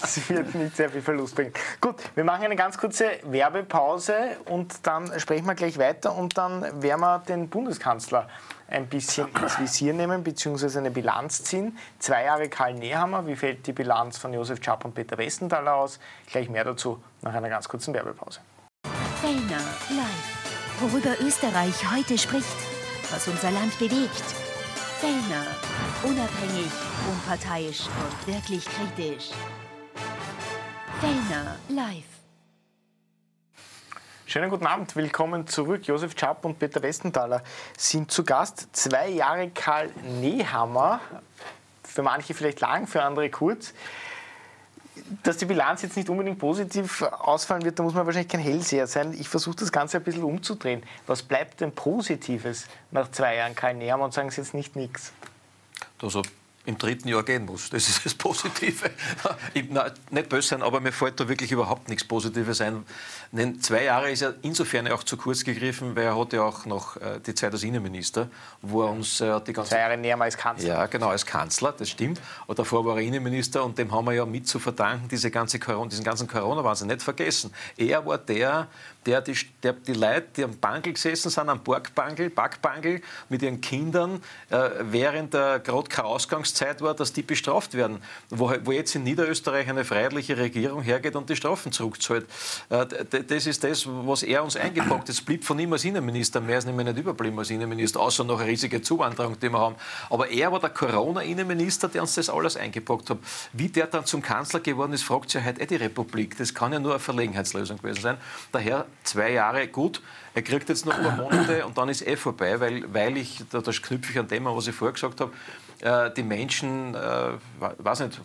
das wird nicht sehr viel Verlust bringen. Gut, wir machen eine ganz kurze Werbepause und dann sprechen wir gleich weiter und dann werden wir den Bundeskanzler ein bisschen ins Visier nehmen bzw. eine Bilanz ziehen. Zwei Jahre Karl Nehammer, wie fällt die Bilanz von Josef Schapp und Peter Westenthaler aus? Gleich mehr dazu nach einer ganz kurzen Werbepause. Fellner live. Worüber Österreich heute spricht, was unser Land bewegt. Fellner. Unabhängig, unparteiisch und wirklich kritisch. Fellner live. Schönen guten Abend, willkommen zurück. Josef Schapp und Peter Westenthaler sind zu Gast. Zwei Jahre Karl Nehammer, für manche vielleicht lang, für andere kurz. Dass die Bilanz jetzt nicht unbedingt positiv ausfallen wird, da muss man wahrscheinlich kein Hellseher sein. Ich versuche das Ganze ein bisschen umzudrehen. Was bleibt denn Positives nach zwei Jahren Karl Nehammer und sagen Sie jetzt nicht nichts? Also im dritten Jahr gehen muss. Das ist das Positive. Ich, na, nicht böse sein, aber mir fällt da wirklich überhaupt nichts Positives ein. Denn zwei Jahre ist ja insofern auch zu kurz gegriffen, weil er hat ja auch noch äh, die Zeit als Innenminister, wo er uns äh, die ganze Zwei Jahre näher als Kanzler. Ja, genau, als Kanzler, das stimmt. Und davor war er Innenminister und dem haben wir ja mit zu verdanken, diese ganze Corona, diesen ganzen Corona-Wahnsinn. Nicht vergessen. Er war der, der die, der, die Leute, die am Bangel gesessen sind, am Borgbangel, Backbangel, mit ihren Kindern, äh, während der gerade keine Ausgangszeit Zeit war, dass die bestraft werden. Wo, wo jetzt in Niederösterreich eine freiheitliche Regierung hergeht und die Strafen zurückzahlt. Äh, das ist das, was er uns eingepackt hat. Es blieb von ihm als Innenminister. Mehr ist nämlich nicht überblieben als Innenminister, außer noch eine riesige Zuwanderung, die wir haben. Aber er war der Corona-Innenminister, der uns das alles eingepackt hat. Wie der dann zum Kanzler geworden ist, fragt sich heute eh die Republik. Das kann ja nur eine Verlegenheitslösung gewesen sein. Daher zwei Jahre gut. Er kriegt jetzt noch ein paar Monate und dann ist eh vorbei, weil, weil ich, da, da knüpfe ich an dem was ich vorher gesagt habe, äh, die Menschen, äh, weiß nicht,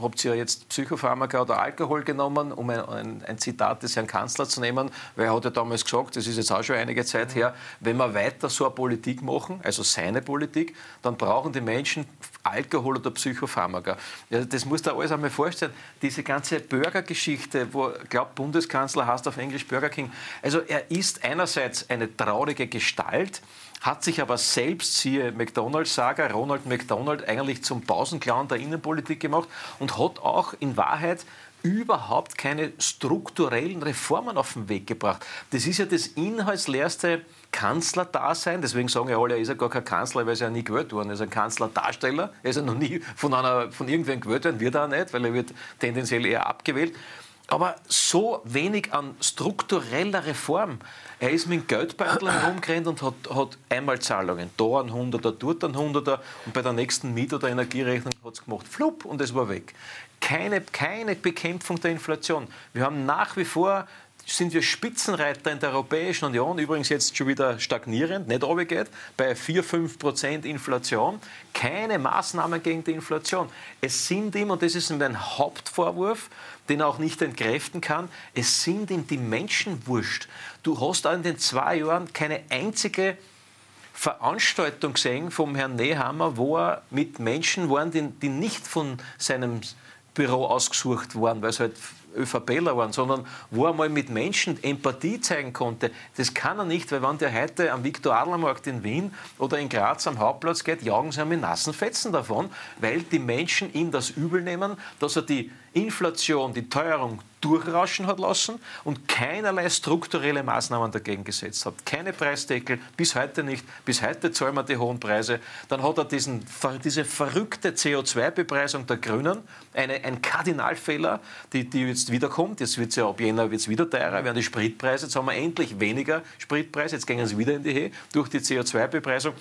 habt ihr jetzt Psychopharmaka oder Alkohol genommen, um ein, ein, ein, Zitat des Herrn Kanzlers zu nehmen, weil er hat ja damals gesagt, das ist jetzt auch schon einige Zeit her, wenn wir weiter so eine Politik machen, also seine Politik, dann brauchen die Menschen Alkohol oder Psychopharmaka. Ja, das muss da alles einmal vorstellen. Diese ganze Burgergeschichte, wo, glaubt Bundeskanzler heißt auf Englisch Burger King, also er ist einerseits eine traurige Gestalt, hat sich aber selbst, siehe McDonalds-Saga, Ronald McDonald, eigentlich zum Pausenclown der Innenpolitik gemacht und hat auch in Wahrheit überhaupt keine strukturellen Reformen auf den Weg gebracht. Das ist ja das inhaltsleerste Kanzlerdasein. Deswegen sagen ja alle, er ist ja gar kein Kanzler, weil er ja nie gewählt worden. Er ist ein Kanzlerdarsteller. Er ist ja noch nie von, einer, von irgendwem gewählt worden, wird er auch nicht, weil er wird tendenziell eher abgewählt. Aber so wenig an struktureller Reform. Er ist mit dem Geldbeutel herumgerannt und hat, hat Einmalzahlungen. Da ein Hunderter, dort ein Hunderter. Und bei der nächsten Miet- oder Energierechnung hat es gemacht, flupp, und es war weg. Keine, keine Bekämpfung der Inflation. Wir haben nach wie vor sind wir Spitzenreiter in der Europäischen Union, übrigens jetzt schon wieder stagnierend, nicht runtergeht, bei 4, 5 Prozent Inflation. Keine Maßnahmen gegen die Inflation. Es sind ihm, und das ist ein Hauptvorwurf, den er auch nicht entkräften kann, es sind ihm die Menschen wurscht. Du hast auch in den zwei Jahren keine einzige Veranstaltung gesehen vom Herrn Nehammer, wo er mit Menschen waren, die, die nicht von seinem Büro ausgesucht waren, weil es halt ÖVPler waren, sondern wo er mal mit Menschen Empathie zeigen konnte. Das kann er nicht, weil wenn der heute am Viktor-Adler-Markt in Wien oder in Graz am Hauptplatz geht, jagen sie mit nassen Fetzen davon, weil die Menschen ihm das übel nehmen, dass er die Inflation, die Teuerung durchrauschen hat lassen und keinerlei strukturelle Maßnahmen dagegen gesetzt hat. Keine Preisdeckel, bis heute nicht. Bis heute zahlen wir die hohen Preise. Dann hat er diesen, diese verrückte CO2-Bepreisung der Grünen, eine, ein Kardinalfehler, die, die jetzt wiederkommt. Jetzt wird es ja ab Jänner wird's wieder teurer, werden die Spritpreise. Jetzt haben wir endlich weniger Spritpreise, jetzt gehen sie wieder in die Höhe durch die CO2-Bepreisung.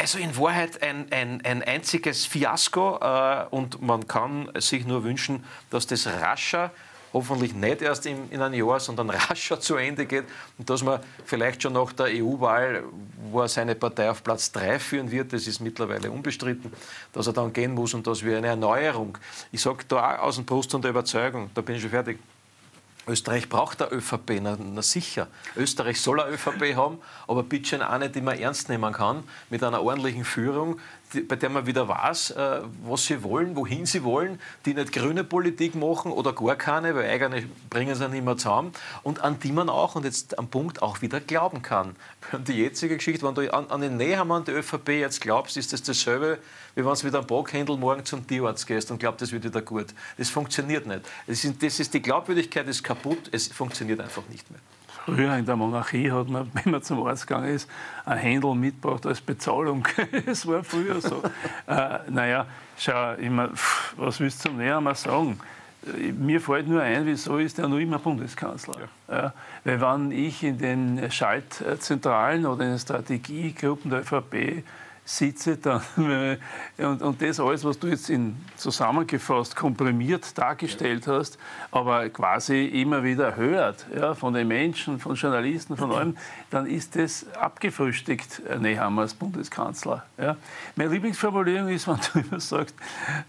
Also in Wahrheit ein, ein, ein einziges Fiasko äh, und man kann sich nur wünschen, dass das rascher hoffentlich nicht erst in, in einem Jahr, sondern rascher zu Ende geht und dass man vielleicht schon nach der EU-Wahl, wo er seine Partei auf Platz 3 führen wird, das ist mittlerweile unbestritten, dass er dann gehen muss und dass wir eine Erneuerung, ich sage da aus dem Brust und der Überzeugung, da bin ich schon fertig, Österreich braucht der ÖVP, na, na, sicher. Österreich soll eine ÖVP haben, aber bitte schön eine, die man ernst nehmen kann, mit einer ordentlichen Führung, bei der man wieder weiß, äh, was sie wollen, wohin sie wollen, die nicht grüne Politik machen oder gar keine, weil eigene bringen sie nicht mehr zusammen und an die man auch, und jetzt am Punkt, auch wieder glauben kann. Und die jetzige Geschichte, wenn du an, an den Nähermann der ÖVP jetzt glaubst, ist das dasselbe, wie wenn du mit einem Bockhändel morgen zum Tierarzt gehst und glaubst, das wird wieder gut. Das funktioniert nicht. Das ist, das ist die Glaubwürdigkeit ist kaputt, es funktioniert einfach nicht mehr. Früher in der Monarchie hat man, wenn man zum Arzt gegangen ist, ein Händel mitgebracht als Bezahlung. Es war früher so. äh, naja, schau, immer, was willst du zum Näher mal sagen? Mir fällt nur ein, wieso ist er noch immer Bundeskanzler? Ja. Ja, weil wenn ich in den Schaltzentralen oder in den Strategiegruppen der ÖVP sitze dann, und, und das alles, was du jetzt in zusammengefasst, komprimiert dargestellt hast, aber quasi immer wieder hört ja, von den Menschen, von Journalisten, von allem, dann ist das abgefrühstückt, äh, Nehammer als Bundeskanzler. Ja. Meine Lieblingsformulierung ist, wenn du immer sagst,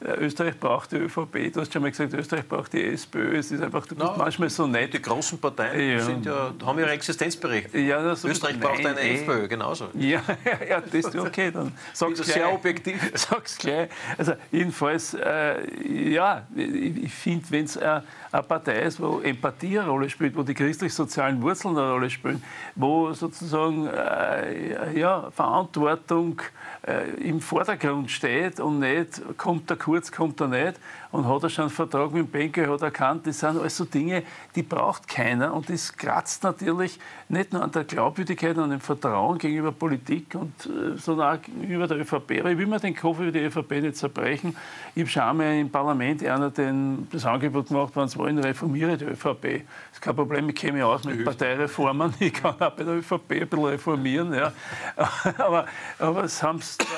äh, Österreich braucht die ÖVP, du hast schon mal gesagt, Österreich braucht die SPÖ, es ist einfach, du bist no, manchmal so nett. Die großen Parteien ja. Sind ja, haben ihre Existenzberechtigung. Ja, Österreich braucht eine eh. FPÖ, genauso. Ja, ja, das ist okay, dann sag's gleich. Sehr objektiv. Sag's gleich. Also jedenfalls, äh, ja, ich, ich finde, wenn es eine, eine Partei ist, wo Empathie eine Rolle spielt, wo die christlich-sozialen Wurzeln eine Rolle spielen, wo sozusagen äh, ja, Verantwortung äh, im Vordergrund steht und nicht, kommt er kurz, kommt er nicht, und hat er schon einen Vertrag mit dem Banker, hat erkannt, das sind alles so Dinge, die braucht keiner und das kratzt natürlich nicht nur an der Glaubwürdigkeit und dem Vertrauen gegenüber Politik und äh, sondern auch gegenüber der ÖVP. Aber ich will mir den Kopf über die ÖVP nicht zerbrechen. Ich habe schon einmal im Parlament einer den, das Angebot gemacht, wenn sie wollen, reformiere die ÖVP. Das ist kein Problem, ich mich aus mit Parteireformen, ich kann auch bei der ÖVP ein bisschen reformieren. Ja. aber aber sie,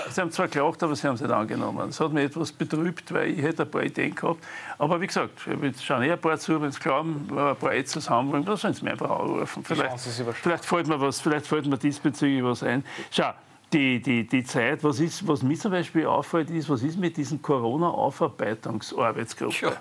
sie haben zwar gelacht, aber sie haben es nicht angenommen. Das hat mich etwas betrübt, weil ich hätte ein paar Ideen gehabt. Aber wie gesagt, ich schaue eh ein paar zu, wenn sie glauben, ein paar Aids zusammenbringen, dann sollen sie mir einfach anrufen. Vielleicht, vielleicht, fällt mir was, vielleicht fällt mir diesbezüglich was ein. Schau, die, die, die Zeit, was, ist, was mir zum Beispiel auffällt, ist, was ist mit diesen Corona-Aufarbeitungsarbeitsgruppen? Ja.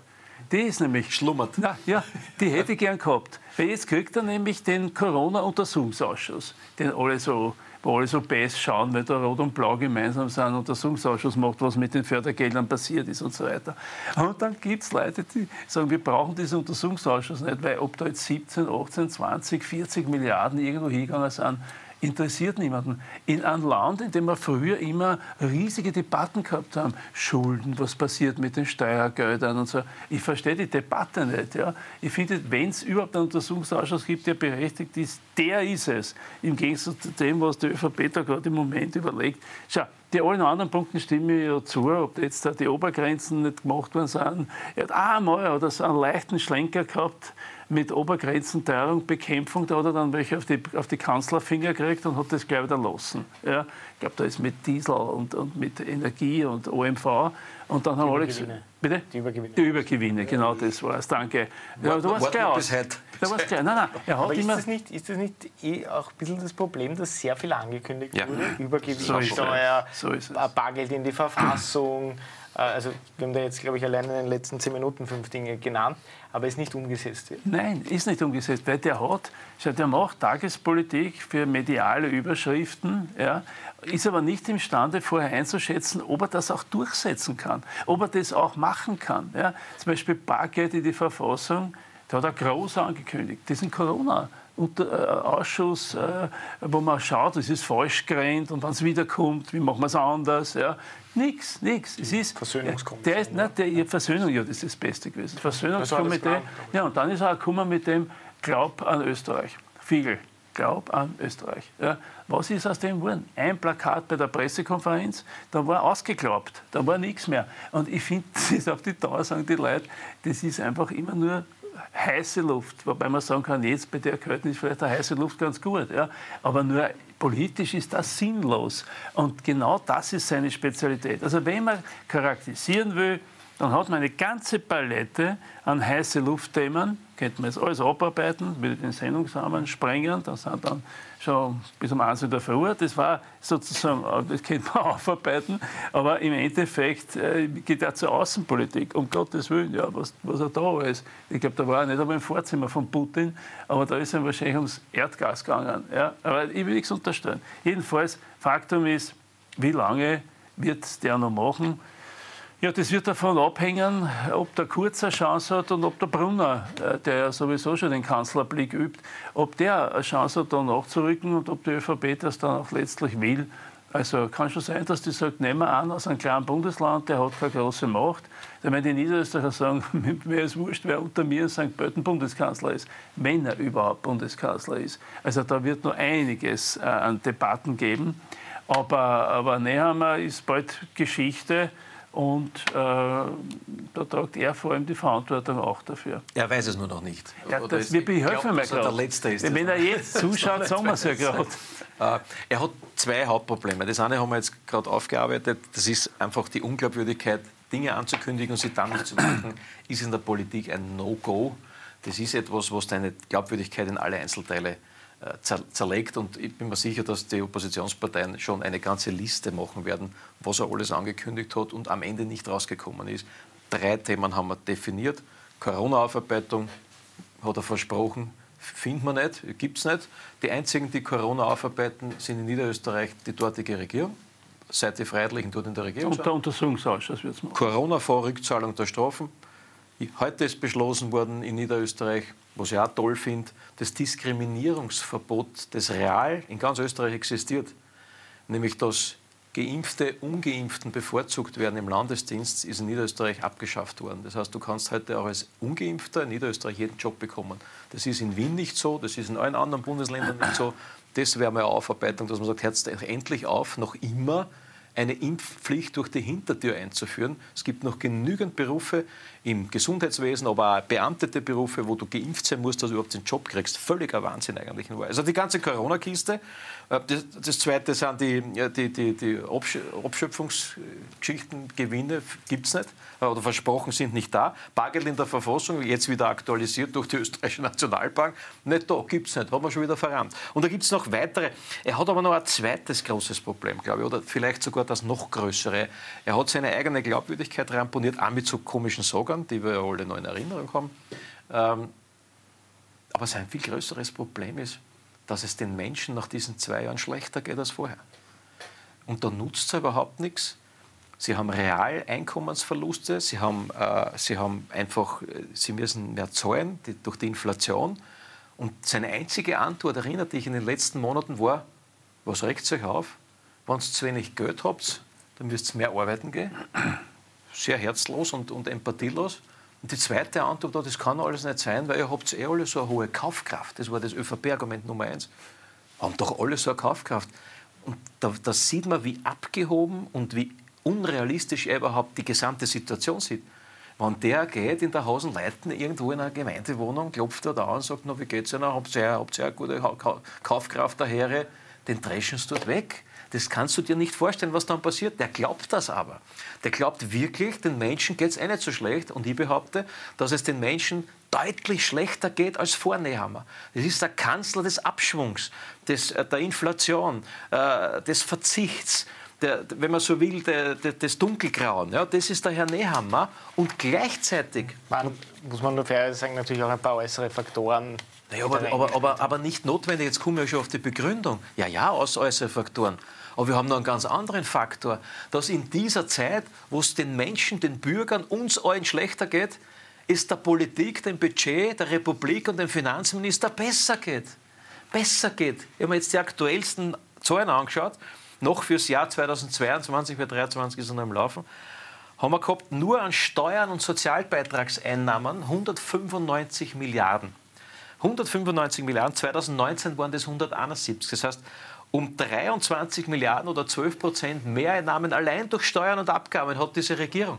Die ist nämlich. Schlummert. Na, ja, die hätte ich gern gehabt. Weil jetzt kriegt er nämlich den Corona-Untersuchungsausschuss, den alle so wo alle so best schauen, weil da Rot und Blau gemeinsam sind, und Untersuchungsausschuss macht, was mit den Fördergeldern passiert ist und so weiter. Und dann gibt es Leute, die sagen, wir brauchen diesen Untersuchungsausschuss nicht, weil ob da jetzt 17, 18, 20, 40 Milliarden irgendwo hingegangen sind, interessiert niemanden. In einem Land, in dem wir früher immer riesige Debatten gehabt haben, Schulden, was passiert mit den Steuergeldern und so. Ich verstehe die Debatte nicht. Ja. Ich finde, wenn es überhaupt einen Untersuchungsausschuss gibt, der berechtigt ist, der ist es. Im Gegensatz zu dem, was die ÖVP da gerade im Moment überlegt. Schau, die allen anderen Punkten stimme ich ja zu, ob jetzt die Obergrenzen nicht gemacht worden sind. Er hat einmal oder so einen leichten Schlenker gehabt mit Obergrenzenteuerung, Bekämpfung, da hat er dann welche auf die, auf die Kanzlerfinger gekriegt und hat das gleich wieder lassen. Ja, ich glaube, da ist mit Diesel und, und mit Energie und OMV. Und dann die haben alle gesagt, bitte? Die Übergewinne. Die Übergewinne, genau das war es. Danke. Ja, du warst gleich aus. Da warst gleich. Nein, nein, er hat Aber ist, das nicht, ist das nicht eh auch ein bisschen das Problem, dass sehr viel angekündigt ja. wurde? Übergewinnsteuer, so so Bargeld in die Verfassung. Äh, also wir haben da jetzt, glaube ich, allein in den letzten zehn Minuten fünf Dinge genannt, aber ist nicht umgesetzt. Nein, ist nicht umgesetzt, weil der hat, der macht Tagespolitik für mediale Überschriften, ja, ist aber nicht imstande, vorher einzuschätzen, ob er das auch durchsetzen kann, ob er das auch machen kann. Ja. Zum Beispiel Bargeld in die Verfassung, da hat er groß angekündigt, diesen Corona. Ausschuss, äh, wo man schaut, es ist falsch gerannt und wenn es wiederkommt, wie machen wir es anders. Ja. Nichts, nichts. Es ist, Versöhnungskommission. Der ist, nein, der, Versöhnung, ja, das ist das Beste gewesen. Versöhnungskomitee. Ja, und dann ist er gekommen mit dem Glaub an Österreich. Fiegel, Glaub an Österreich. Ja. Was ist aus dem geworden? Ein Plakat bei der Pressekonferenz, da war ausgeklappt, da war nichts mehr. Und ich finde, das ist auf die Dauer, sagen die Leute, das ist einfach immer nur heiße Luft. Wobei man sagen kann, jetzt bei der Kälte ist vielleicht eine heiße Luft ganz gut. Ja. Aber nur politisch ist das sinnlos. Und genau das ist seine Spezialität. Also wenn man charakterisieren will, dann hat man eine ganze Palette an heiße Luftthemen, könnte man jetzt alles abarbeiten, würde den Sendungsrahmen sprengen, da sind dann schon bis um 1 Uhr der Früh. Das war sozusagen, das könnte man aufarbeiten, aber im Endeffekt äh, geht er zur Außenpolitik, um Gottes Willen, ja, was, was er da ist. Ich glaube, da war er nicht einmal im Vorzimmer von Putin, aber da ist er wahrscheinlich ums Erdgas gegangen. Ja? Aber ich will nichts unterstellen. Jedenfalls, Faktum ist, wie lange wird der noch machen? Ja, das wird davon abhängen, ob der Kurz eine Chance hat und ob der Brunner, äh, der ja sowieso schon den Kanzlerblick übt, ob der eine Chance hat, da nachzurücken und ob die ÖVP das dann auch letztlich will. Also kann schon sein, dass die sagt, nehmen wir an aus einem kleinen Bundesland, der hat keine große Macht. Wenn die Niederösterreicher sagen, mir ist wurscht, wer unter mir in St. Pölten Bundeskanzler ist, wenn er überhaupt Bundeskanzler ist. Also da wird noch einiges äh, an Debatten geben. Aber, aber Nehammer ist bald Geschichte. Und äh, da tragt er vor allem die Verantwortung auch dafür. Er weiß es nur noch nicht. Ja, das, wir helfen mir gerade. Wenn er jetzt zuschaut, sagen wir es ja gerade. Äh, er hat zwei Hauptprobleme. Das eine haben wir jetzt gerade aufgearbeitet. Das ist einfach die Unglaubwürdigkeit, Dinge anzukündigen und sie dann nicht zu machen, ist in der Politik ein No-Go. Das ist etwas, was deine Glaubwürdigkeit in alle Einzelteile äh, zerlegt. Und ich bin mir sicher, dass die Oppositionsparteien schon eine ganze Liste machen werden, was er alles angekündigt hat und am Ende nicht rausgekommen ist. Drei Themen haben wir definiert. Corona-Aufarbeitung hat er versprochen, findet man nicht, gibt es nicht. Die einzigen, die Corona aufarbeiten, sind in Niederösterreich die dortige Regierung. Seit die Freiheitlichen dort in der Regierung Und der Untersuchungsausschuss wird es machen. Corona-Vorrückzahlung der Strafen. Heute ist beschlossen worden in Niederösterreich, was ich auch toll finde, das Diskriminierungsverbot, das real in ganz Österreich existiert. Nämlich, dass Geimpfte Ungeimpften bevorzugt werden im Landesdienst, ist in Niederösterreich abgeschafft worden. Das heißt, du kannst heute auch als Ungeimpfter in Niederösterreich jeden Job bekommen. Das ist in Wien nicht so, das ist in allen anderen Bundesländern nicht so. Das wäre mal eine Aufarbeitung, dass man sagt, hört endlich auf, noch immer eine Impfpflicht durch die Hintertür einzuführen. Es gibt noch genügend Berufe im Gesundheitswesen, aber auch beamtete Berufe, wo du geimpft sein musst, dass du überhaupt den Job kriegst. Völliger Wahnsinn eigentlich. Also die ganze Corona-Kiste. Äh, das, das, Zweite sind die, die, die, die Abschöpfungsgeschichten, Gewinne gibt es nicht oder versprochen sind nicht da. Bargeld in der Verfassung, jetzt wieder aktualisiert durch die österreichische Nationalbank, nicht da, gibt es nicht, haben wir schon wieder verrammt. Und da gibt es noch weitere. Er hat aber noch ein zweites großes Problem, glaube ich, oder vielleicht sogar das noch größere. Er hat seine eigene Glaubwürdigkeit ramponiert, auch mit so komischen Sorgen, die wir alle noch in Erinnerung haben. Ähm, aber sein viel größeres Problem ist, dass es den Menschen nach diesen zwei Jahren schlechter geht als vorher. Und da nutzt es überhaupt nichts. Sie haben real Einkommensverluste, sie haben, äh, sie haben einfach, äh, sie müssen mehr zahlen die, durch die Inflation. Und seine einzige Antwort, erinnert dich in den letzten Monaten, war, was regt euch auf? Wenn ihr zu wenig Geld habt, dann müsst ihr mehr arbeiten gehen. Sehr herzlos und, und empathielos. Und die zweite Antwort, das kann alles nicht sein, weil ihr habt eh alle so eine hohe Kaufkraft. Das war das ÖVP-Argument Nummer eins. Haben doch alle so eine Kaufkraft. Und da, da sieht man, wie abgehoben und wie unrealistisch er überhaupt die gesamte Situation sieht. Wenn der geht in der Hausen Leiten irgendwo in einer Gemeindewohnung, klopft er da an und sagt, na, wie geht's Ihnen? Habt ihr, eine gute Kaufkraft daher? Den dreschen sie dort weg. Das kannst du dir nicht vorstellen, was dann passiert. Der glaubt das aber. Der glaubt wirklich, den Menschen geht es eh nicht so schlecht. Und ich behaupte, dass es den Menschen deutlich schlechter geht als vor Nehammer. Das ist der Kanzler des Abschwungs, des, äh, der Inflation, äh, des Verzichts, der, wenn man so will, der, der, des Dunkelgrauen. Ja, das ist der Herr Nehammer. Und gleichzeitig. Man, muss man nur fair sagen, natürlich auch ein paar äußere Faktoren. Naja, aber, aber, aber, aber, nicht notwendig. Jetzt kommen wir schon auf die Begründung. Ja, ja, aus äußere Faktoren. Aber wir haben noch einen ganz anderen Faktor, dass in dieser Zeit, wo es den Menschen, den Bürgern, uns allen schlechter geht, es der Politik, dem Budget der Republik und dem Finanzminister besser geht. Besser geht. Ich habe mir jetzt die aktuellsten Zahlen angeschaut, noch fürs Jahr 2022, für 2023 ist noch im Laufen, haben wir gehabt, nur an Steuern und Sozialbeitragseinnahmen 195 Milliarden. 195 Milliarden, 2019 waren das 171. Das heißt, um 23 Milliarden oder 12 Prozent Mehreinnahmen allein durch Steuern und Abgaben hat diese Regierung.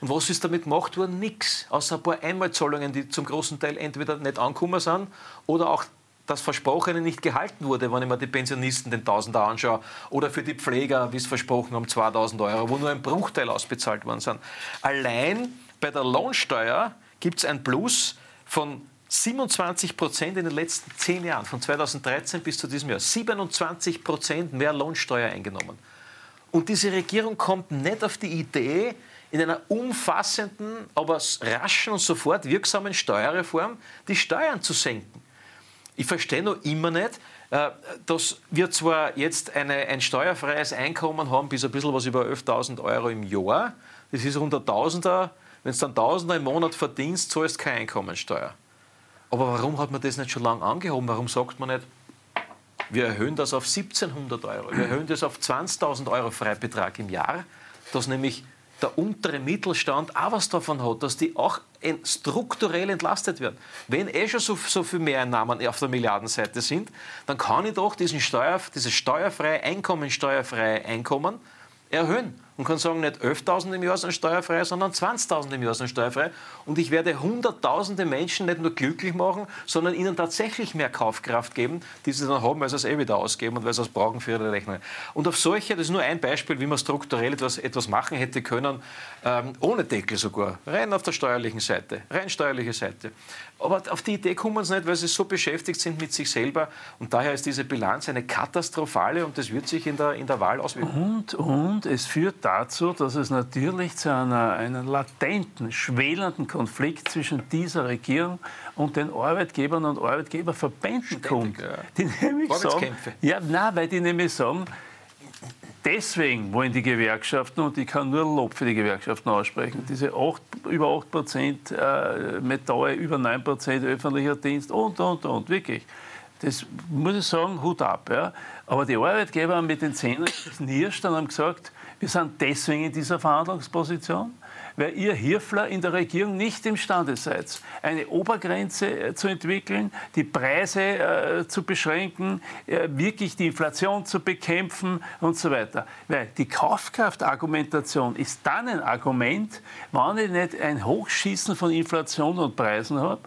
Und was ist damit gemacht worden? Nichts. Außer ein paar Einmalzahlungen, die zum großen Teil entweder nicht angekommen sind oder auch das Versprochene nicht gehalten wurde, wenn ich mir die Pensionisten den Tausender anschaue oder für die Pfleger, wie es versprochen haben, 2000 Euro, wo nur ein Bruchteil ausbezahlt worden sind. Allein bei der Lohnsteuer gibt es ein Plus von 27 Prozent in den letzten zehn Jahren, von 2013 bis zu diesem Jahr, 27 Prozent mehr Lohnsteuer eingenommen. Und diese Regierung kommt nicht auf die Idee, in einer umfassenden, aber raschen und sofort wirksamen Steuerreform die Steuern zu senken. Ich verstehe noch immer nicht, äh, dass wir zwar jetzt eine, ein steuerfreies Einkommen haben, bis ein bisschen was über 11.000 Euro im Jahr. Das ist rund ein Tausender. Wenn du dann Tausender im Monat verdienst, zahlst du keine Einkommensteuer. Aber warum hat man das nicht schon lange angehoben? Warum sagt man nicht, wir erhöhen das auf 1700 Euro, wir erhöhen das auf 20.000 Euro Freibetrag im Jahr, dass nämlich der untere Mittelstand auch was davon hat, dass die auch strukturell entlastet werden. Wenn eh schon so, so viel Mehreinnahmen auf der Milliardenseite sind, dann kann ich doch diesen Steuer, dieses steuerfreie Einkommen, steuerfreie Einkommen erhöhen und kann sagen, nicht 11.000 im Jahr sind steuerfrei, sondern 20.000 im Jahr sind steuerfrei. Und ich werde hunderttausende Menschen nicht nur glücklich machen, sondern ihnen tatsächlich mehr Kaufkraft geben, die sie dann haben, weil sie es eh wieder ausgeben und weil sie es brauchen für ihre Rechnung. Und auf solche, das ist nur ein Beispiel, wie man strukturell etwas, etwas machen hätte können, ähm, ohne Deckel sogar, rein auf der steuerlichen Seite, rein steuerliche Seite. Aber auf die Idee kommen sie nicht, weil sie so beschäftigt sind mit sich selber. Und daher ist diese Bilanz eine katastrophale und das wird sich in der, in der Wahl auswirken. Und, und es führt dazu, dass es natürlich zu einer, einem latenten, schwelenden Konflikt zwischen dieser Regierung und den Arbeitgebern und Arbeitgeberverbänden Ständig, kommt. Ja. Die nämlich sagen, ja, nein, weil die nämlich sagen, Deswegen wollen die Gewerkschaften, und ich kann nur Lob für die Gewerkschaften aussprechen, diese 8, über 8 Prozent äh, Metall, über 9 Prozent öffentlicher Dienst und, und, und, wirklich. Das muss ich sagen, Hut ab. Ja. Aber die Arbeitgeber haben mit den Zähnen geknirscht und haben gesagt, wir sind deswegen in dieser Verhandlungsposition, weil ihr Hirfler in der Regierung nicht imstande seid, eine Obergrenze äh, zu entwickeln, die Preise äh, zu beschränken, äh, wirklich die Inflation zu bekämpfen und so weiter. Weil die Kaufkraftargumentation ist dann ein Argument, wenn ich nicht ein Hochschießen von Inflation und Preisen habe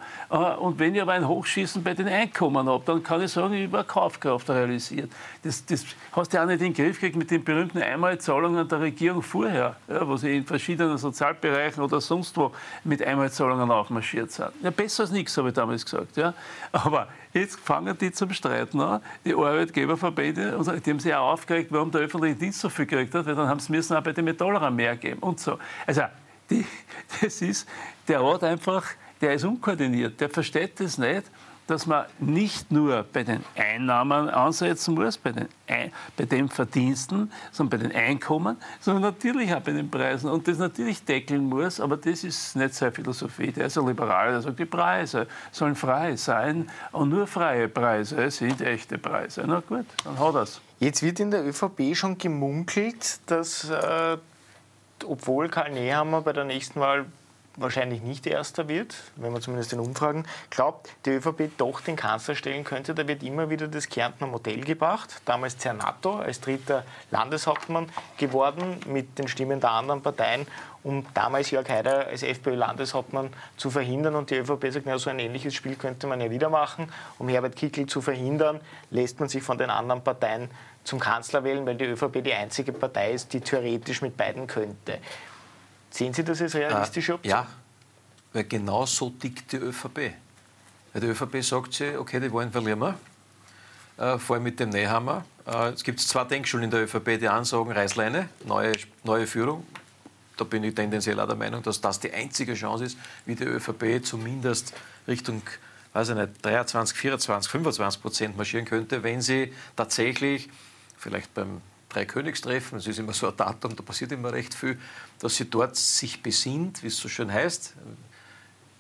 und wenn ich aber ein Hochschießen bei den Einkommen habe, dann kann ich sagen, ich habe Kaufkraft realisiert. Das, das hast du ja auch nicht in den Griff gekriegt mit den berühmten Einmalzahlungen der Regierung vorher, ja, wo sie in verschiedenen Sozial Sozialbereichen oder sonst wo mit Einmalzahlungen aufmarschiert sind. Ja, besser als nichts, habe ich damals gesagt. Ja. Aber jetzt fangen die zum Streiten an, die Arbeitgeberverbände, und die haben sich auch aufgeregt, warum der öffentliche Dienst so viel gekriegt hat, weil dann haben sie müssen auch bei den Metallern mehr geben und so. Also, die, das ist, der hat einfach, der ist unkoordiniert, der versteht das nicht dass man nicht nur bei den Einnahmen ansetzen muss, bei den, bei den Verdiensten, sondern bei den Einkommen, sondern natürlich auch bei den Preisen. Und das natürlich deckeln muss, aber das ist nicht seine Philosophie. Der ist ein Liberaler, der sagt, die Preise sollen frei sein und nur freie Preise sind echte Preise. Na gut, dann hat er es. Jetzt wird in der ÖVP schon gemunkelt, dass, äh, obwohl Karl Nehammer bei der nächsten Wahl wahrscheinlich nicht Erster wird, wenn man zumindest in Umfragen glaubt, die ÖVP doch den Kanzler stellen könnte. Da wird immer wieder das Kärntner Modell gebracht. Damals Zernato als dritter Landeshauptmann geworden mit den Stimmen der anderen Parteien, um damals Jörg Haider als FPÖ-Landeshauptmann zu verhindern. Und die ÖVP sagt, na, so ein ähnliches Spiel könnte man ja wieder machen. Um Herbert Kickl zu verhindern, lässt man sich von den anderen Parteien zum Kanzler wählen, weil die ÖVP die einzige Partei ist, die theoretisch mit beiden könnte. Sehen Sie das als realistische äh, Option? Ja, weil genau so tickt die ÖVP. Weil die ÖVP sagt sie, okay, die wollen verlieren wir, äh, vor allem mit dem Nehammer. Äh, es gibt zwei Denkschulen in der ÖVP, die einen sagen, Reißleine, neue, neue Führung. Da bin ich tendenziell auch der Meinung, dass das die einzige Chance ist, wie die ÖVP zumindest Richtung weiß ich nicht, 23, 24, 25 Prozent marschieren könnte, wenn sie tatsächlich vielleicht beim Dreikönigstreffen, das ist immer so ein Datum, da passiert immer recht viel, dass sie dort sich besinnt, wie es so schön heißt,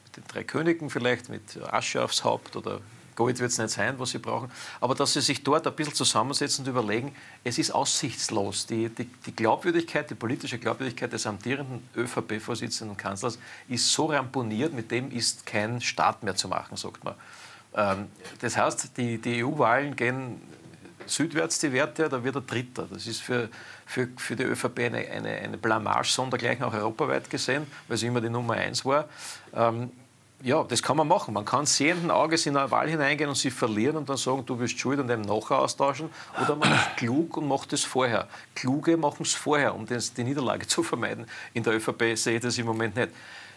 mit den drei Königen vielleicht, mit Asche aufs Haupt oder Gold wird es nicht sein, was sie brauchen, aber dass sie sich dort ein bisschen zusammensetzen und überlegen, es ist aussichtslos. Die, die, die Glaubwürdigkeit, die politische Glaubwürdigkeit des amtierenden ÖVP-Vorsitzenden Kanzlers ist so ramponiert, mit dem ist kein Staat mehr zu machen, sagt man. Ähm, das heißt, die, die EU-Wahlen gehen südwärts die Werte, da wird er Dritter. Das ist für, für, für die ÖVP eine, eine, eine Blamage, sondergleichen auch europaweit gesehen, weil sie immer die Nummer eins war. Ähm, ja, das kann man machen. Man kann sehenden Auges in eine Wahl hineingehen und sie verlieren und dann sagen, du wirst schuld und dem nachher austauschen. Oder man ist klug und macht es vorher. Kluge machen es vorher, um die Niederlage zu vermeiden. In der ÖVP sehe ich das im Moment nicht.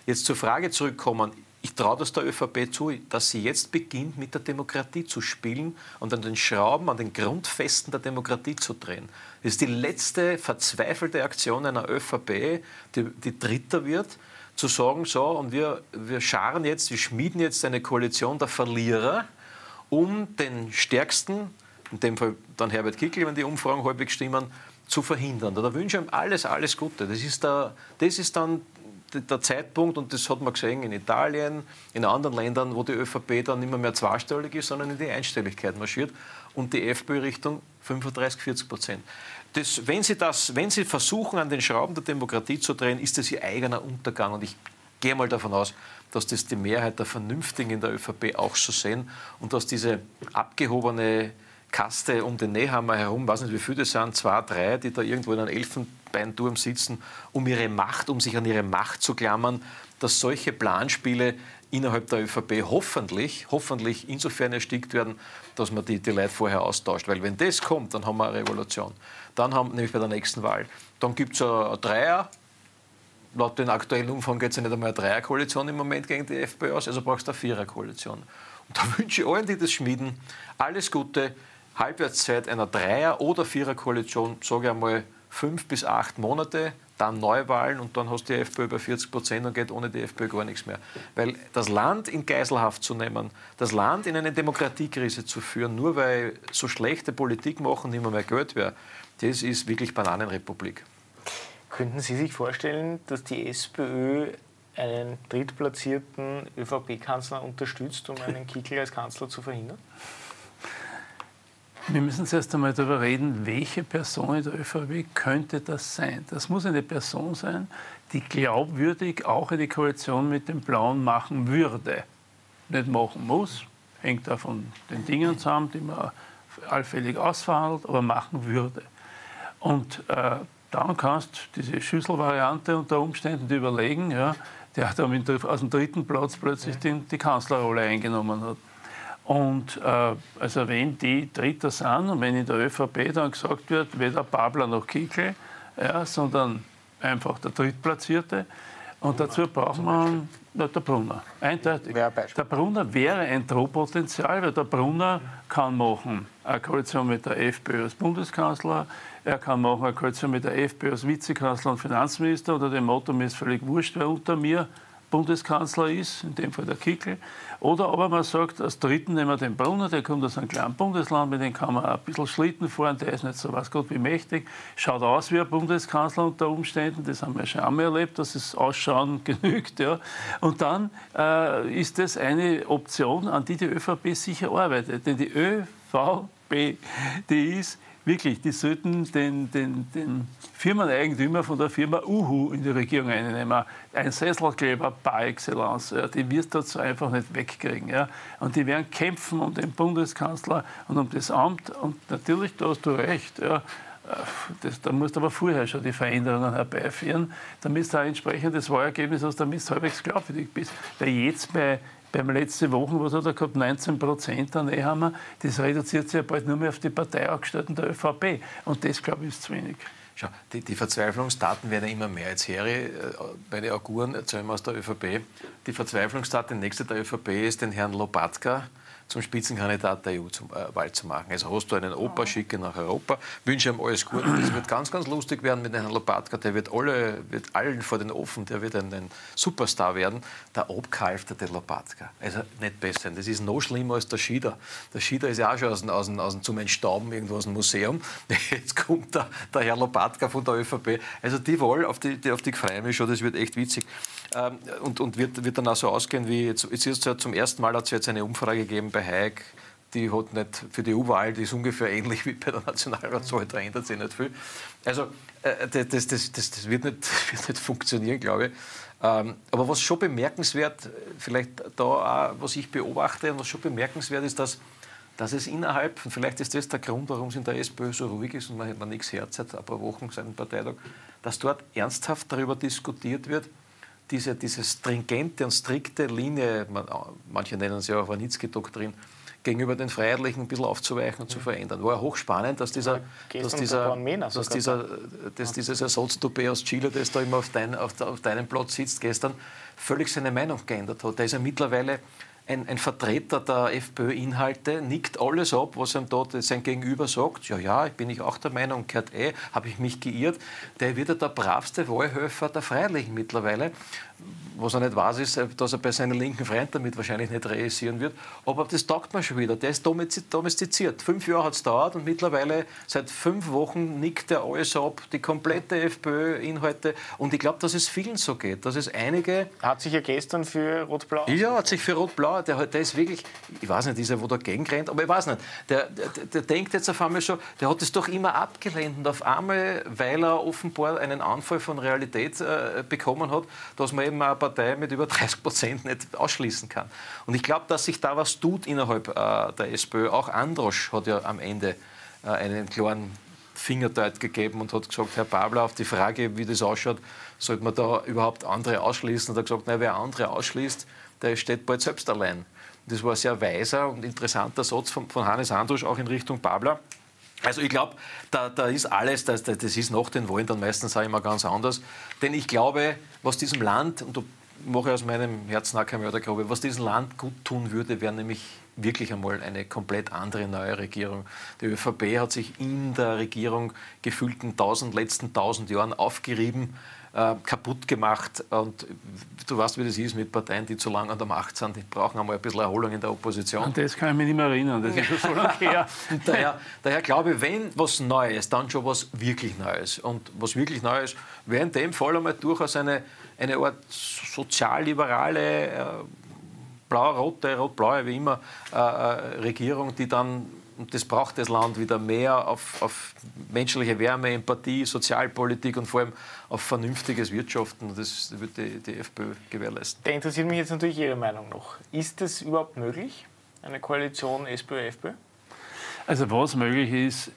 Jetzt zur Frage zurückkommen ich traue das der ÖVP zu, dass sie jetzt beginnt, mit der Demokratie zu spielen und an den Schrauben, an den Grundfesten der Demokratie zu drehen. Das ist die letzte verzweifelte Aktion einer ÖVP, die, die Dritter wird, zu sagen, so, und wir, wir scharen jetzt, wir schmieden jetzt eine Koalition der Verlierer, um den Stärksten, in dem Fall dann Herbert Kickl, wenn die Umfragen halbwegs stimmen, zu verhindern. Da wünsche ich ihm alles, alles Gute. Das ist, der, das ist dann der Zeitpunkt, und das hat man gesehen in Italien, in anderen Ländern, wo die ÖVP dann nicht mehr, mehr zweistellig ist, sondern in die Einstelligkeit marschiert und die FPÖ Richtung 35, 40 Prozent. Das, wenn, Sie das, wenn Sie versuchen, an den Schrauben der Demokratie zu drehen, ist das Ihr eigener Untergang. Und ich gehe mal davon aus, dass das die Mehrheit der Vernünftigen in der ÖVP auch so sehen und dass diese abgehobene Kaste um den Nehammer herum, weiß nicht wie viele das sind, zwei, drei, die da irgendwo in einem Elfenbeinturm sitzen, um ihre Macht, um sich an ihre Macht zu klammern, dass solche Planspiele innerhalb der ÖVP hoffentlich, hoffentlich insofern erstickt werden, dass man die, die Leute vorher austauscht. Weil wenn das kommt, dann haben wir eine Revolution. Dann haben, nämlich bei der nächsten Wahl, dann gibt es ein Dreier, laut den aktuellen Umfang geht es ja nicht einmal eine Dreierkoalition im Moment gegen die FPÖ aus, also brauchst du eine Viererkoalition. Und da wünsche ich allen, die das schmieden, alles Gute, Halbwertszeit einer Dreier- oder Viererkoalition, sage ich einmal, fünf bis acht Monate, dann Neuwahlen und dann hast du die FPÖ bei 40 Prozent und geht ohne die FPÖ gar nichts mehr. Weil das Land in Geiselhaft zu nehmen, das Land in eine Demokratiekrise zu führen, nur weil so schlechte Politik machen mehr, mehr Geld wäre, das ist wirklich Bananenrepublik. Könnten Sie sich vorstellen, dass die SPÖ einen drittplatzierten ÖVP-Kanzler unterstützt, um einen Kickel als Kanzler zu verhindern? Wir müssen zuerst einmal darüber reden, welche Person in der ÖVP könnte das sein. Das muss eine Person sein, die glaubwürdig auch eine Koalition mit den Blauen machen würde. Nicht machen muss, hängt da von den Dingen zusammen, die man allfällig ausverhandelt, aber machen würde. Und äh, dann kannst du diese Schüsselvariante unter Umständen überlegen, ja, der dann aus dem dritten Platz plötzlich den, die Kanzlerrolle eingenommen hat. Und äh, also wenn die Dritter sind und wenn in der ÖVP dann gesagt wird, weder Babler noch Kickel, ja, sondern einfach der Drittplatzierte, und dazu braucht man na, der Brunner. Eindeutig. Der Brunner wäre ein Drohpotenzial, weil der Brunner kann machen eine Koalition mit der FPÖ als Bundeskanzler, er kann machen eine Koalition mit der FPÖ als Vizekanzler und Finanzminister unter dem Motto, mir ist völlig wurscht, wer unter mir Bundeskanzler ist, in dem Fall der Kickel. Oder aber man sagt, als Dritten nehmen wir den Brunner, der kommt aus einem kleinen Bundesland, mit dem kann man ein bisschen Schlitten fahren, der ist nicht so was Gott wie mächtig, schaut aus wie ein Bundeskanzler unter Umständen, das haben wir schon einmal erlebt, dass es Ausschauen genügt. Ja. Und dann äh, ist das eine Option, an die die ÖVP sicher arbeitet. Denn die ÖVP, die ist wirklich, die sollten den, den, den Firmeneigentümer von der Firma Uhu in die Regierung einnehmen. Ein Sesselkleber par excellence. Ja, die wirst du so einfach nicht wegkriegen. Ja. Und die werden kämpfen um den Bundeskanzler und um das Amt. Und natürlich, da hast du recht. Ja. Das, da musst du aber vorher schon die Veränderungen herbeiführen, damit du ein entsprechendes Wahlergebnis hast, damit du halbwegs glaubwürdig bist. Weil jetzt bei beim letzten Wochen, was hat er gehabt, 19 Prozent an Ehammer, das reduziert sich ja bald nur mehr auf die Parteiangestellten der ÖVP. Und das, glaube ich, ist zu wenig. Schau, die, die Verzweiflungsdaten werden ja immer mehr. Jetzt höre ich, bei den Auguren erzählen wir aus der ÖVP, die Verzweiflungstat, der nächste der ÖVP ist den Herrn Lopatka, zum Spitzenkandidat der EU-Wahl zu machen. Also hast du einen Opa, schicke nach Europa, wünsche ihm alles Gute. Das wird ganz, ganz lustig werden mit Herrn Lopatka. Der wird, alle, wird allen vor den Ofen, der wird ein, ein Superstar werden. Der abgehalfterte Lopatka. Also nicht besser. Das ist noch schlimmer als der Schieder. Der Schieder ist ja auch schon aus, aus, aus, zum Entstauben irgendwo aus dem Museum. Jetzt kommt der, der Herr Lopatka von der ÖVP. Also die Wahl, auf die, die, auf die freue ich mich schon, das wird echt witzig. Ähm, und und wird, wird dann auch so ausgehen, wie jetzt, jetzt ist ja zum ersten Mal hat es jetzt eine Umfrage gegeben bei Hayek, die hat nicht für die EU-Wahl, die ist ungefähr ähnlich wie bei der Nationalratswahl, da ändert sich nicht viel. Also äh, das, das, das, das wird, nicht, wird nicht funktionieren, glaube ich. Ähm, aber was schon bemerkenswert, vielleicht da auch, was ich beobachte und was schon bemerkenswert ist, dass, dass es innerhalb, und vielleicht ist das der Grund, warum es in der SPÖ so ruhig ist und man, man nichts hört seit ein paar Wochen, seit dem Parteitag, dass dort ernsthaft darüber diskutiert wird, diese, diese stringente und strikte Linie, manche nennen sie auch Warnitzki-Doktrin, gegenüber den Freiheitlichen ein bisschen aufzuweichen und zu verändern. War ja hochspannend, dass dieser, dass dieser, dass dieser dass dieses Ersatztoupet aus Chile, das da immer auf, dein, auf, auf deinem Platz sitzt, gestern völlig seine Meinung geändert hat. Da ist er mittlerweile ein, ein, Vertreter der FPÖ-Inhalte nickt alles ab, was ihm dort sein Gegenüber sagt. Ja, ja, bin ich auch der Meinung, gehört eh, habe ich mich geirrt. Der wird ja der bravste Wahlhelfer der Freiheitlichen mittlerweile. Was er nicht weiß, ist, dass er bei seinen linken Freunden damit wahrscheinlich nicht realisieren wird. Aber das taugt man schon wieder. Der ist domestiziert. Fünf Jahre hat es dauert und mittlerweile seit fünf Wochen nickt er alles ab, die komplette FPÖ-Inhalte. Und ich glaube, dass es vielen so geht. Dass es einige. Hat sich ja gestern für Rot-Blau. Ja, hat sich für Rot-Blau. Der, der ist wirklich, ich weiß nicht, dieser, wo dagegen rennt, aber ich weiß nicht. Der, der, der denkt jetzt auf einmal schon, der hat es doch immer abgelehnt. Und auf einmal, weil er offenbar einen Anfall von Realität äh, bekommen hat, dass man eben eine Partei mit über 30 Prozent nicht ausschließen kann. Und ich glaube, dass sich da was tut innerhalb äh, der SPÖ. Auch Androsch hat ja am Ende äh, einen klaren Fingerdeut gegeben und hat gesagt, Herr Babler, auf die Frage, wie das ausschaut, sollte man da überhaupt andere ausschließen? Und er hat gesagt, nein, wer andere ausschließt, der steht bald selbst allein. Das war ein sehr weiser und interessanter Satz von, von Hannes Androsch auch in Richtung Babler. Also ich glaube, da, da, ist alles, das, das ist nach den Wahlen dann meistens auch immer ganz anders. Denn ich glaube, was diesem Land, und da mache ich aus meinem Herzen auch keine Mördergrube, was diesem Land gut tun würde, wäre nämlich wirklich einmal eine komplett andere neue Regierung. Die ÖVP hat sich in der Regierung gefühlten tausend, letzten tausend Jahren aufgerieben äh, kaputt gemacht. Und du weißt, wie das ist mit Parteien, die zu lange an der Macht sind. Die brauchen einmal ein bisschen Erholung in der Opposition. Und das kann ich mich nicht mehr erinnern. Das ist schon so lange her. daher, daher glaube ich, wenn was Neues, dann schon was wirklich Neues. Und was wirklich Neues wäre in dem Fall einmal durchaus eine, eine Art sozialliberale, äh, blau-rote, rot-blaue, wie immer, äh, äh, Regierung, die dann und das braucht das Land wieder mehr auf, auf menschliche Wärme, Empathie, Sozialpolitik und vor allem auf vernünftiges Wirtschaften. Das wird die, die FPÖ gewährleisten. Da interessiert mich jetzt natürlich Ihre Meinung noch. Ist es überhaupt möglich, eine Koalition SPÖ-FPÖ? Also was möglich ist,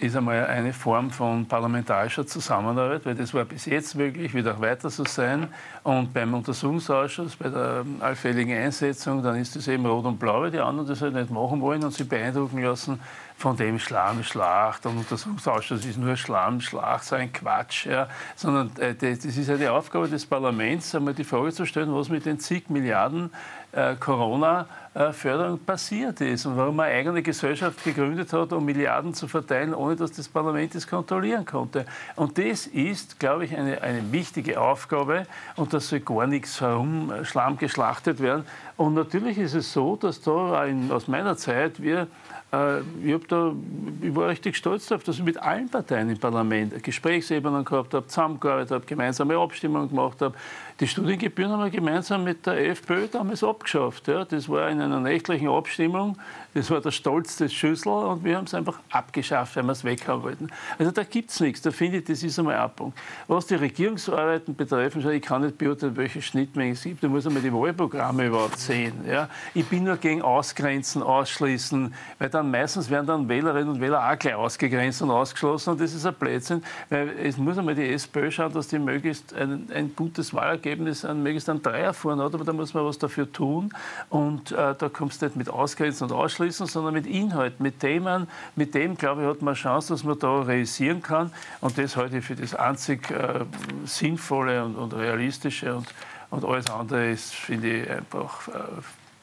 ist einmal eine Form von parlamentarischer Zusammenarbeit, weil das war bis jetzt möglich, wird auch weiter so sein. Und beim Untersuchungsausschuss, bei der allfälligen Einsetzung, dann ist das eben rot und blau, weil die anderen das halt nicht machen wollen und sich beeindrucken lassen von dem Schlamm, Schlacht und Untersuchungsausschuss ist nur Schlamm, Schlacht, so ein Quatsch. Ja. Sondern äh, das ist ja die Aufgabe des Parlaments, einmal die Frage zu stellen, was mit den zig Milliarden äh, Corona-Förderung passiert ist und warum man eine eigene Gesellschaft gegründet hat, um Milliarden zu verteilen, ohne dass das Parlament das kontrollieren konnte. Und das ist, glaube ich, eine, eine wichtige Aufgabe und da soll gar nichts herum äh, Schlamm geschlachtet werden. Und natürlich ist es so, dass da in, aus meiner Zeit wir äh, ich, da, ich war richtig stolz darauf, dass ich mit allen Parteien im Parlament Gesprächsebenen gehabt habe, zusammengearbeitet habe, gemeinsame Abstimmungen gemacht habe. Die Studiengebühren haben wir gemeinsam mit der FPÖ damals abgeschafft. Ja. Das war in einer nächtlichen Abstimmung. Das war der Stolz des Schüssel und wir haben es einfach abgeschafft, weil wir es weghaben wollten. Also da gibt es nichts. Da finde ich, das ist einmal ein Punkt. Was die Regierungsarbeiten betreffen, ich kann nicht beurteilen, welche Schnittmengen es gibt. Da muss einmal die Wahlprogramme überhaupt sehen. Ja. Ich bin nur gegen Ausgrenzen, Ausschließen, weil dann meistens werden dann Wählerinnen und Wähler auch gleich ausgegrenzt und ausgeschlossen und das ist ein Blödsinn, weil es muss einmal die SPÖ schauen, dass die möglichst ein, ein gutes Wahlergebnis, ein, möglichst ein Dreier vorne hat, aber da muss man was dafür tun. Und äh, da kommst du nicht mit Ausgrenzen und Ausschließen, sondern mit Inhalt, mit Themen, mit dem, glaube ich, hat man eine Chance, dass man da realisieren kann. Und das halte ich für das einzig äh, Sinnvolle und, und Realistische. Und, und alles andere ist, finde ich, einfach äh,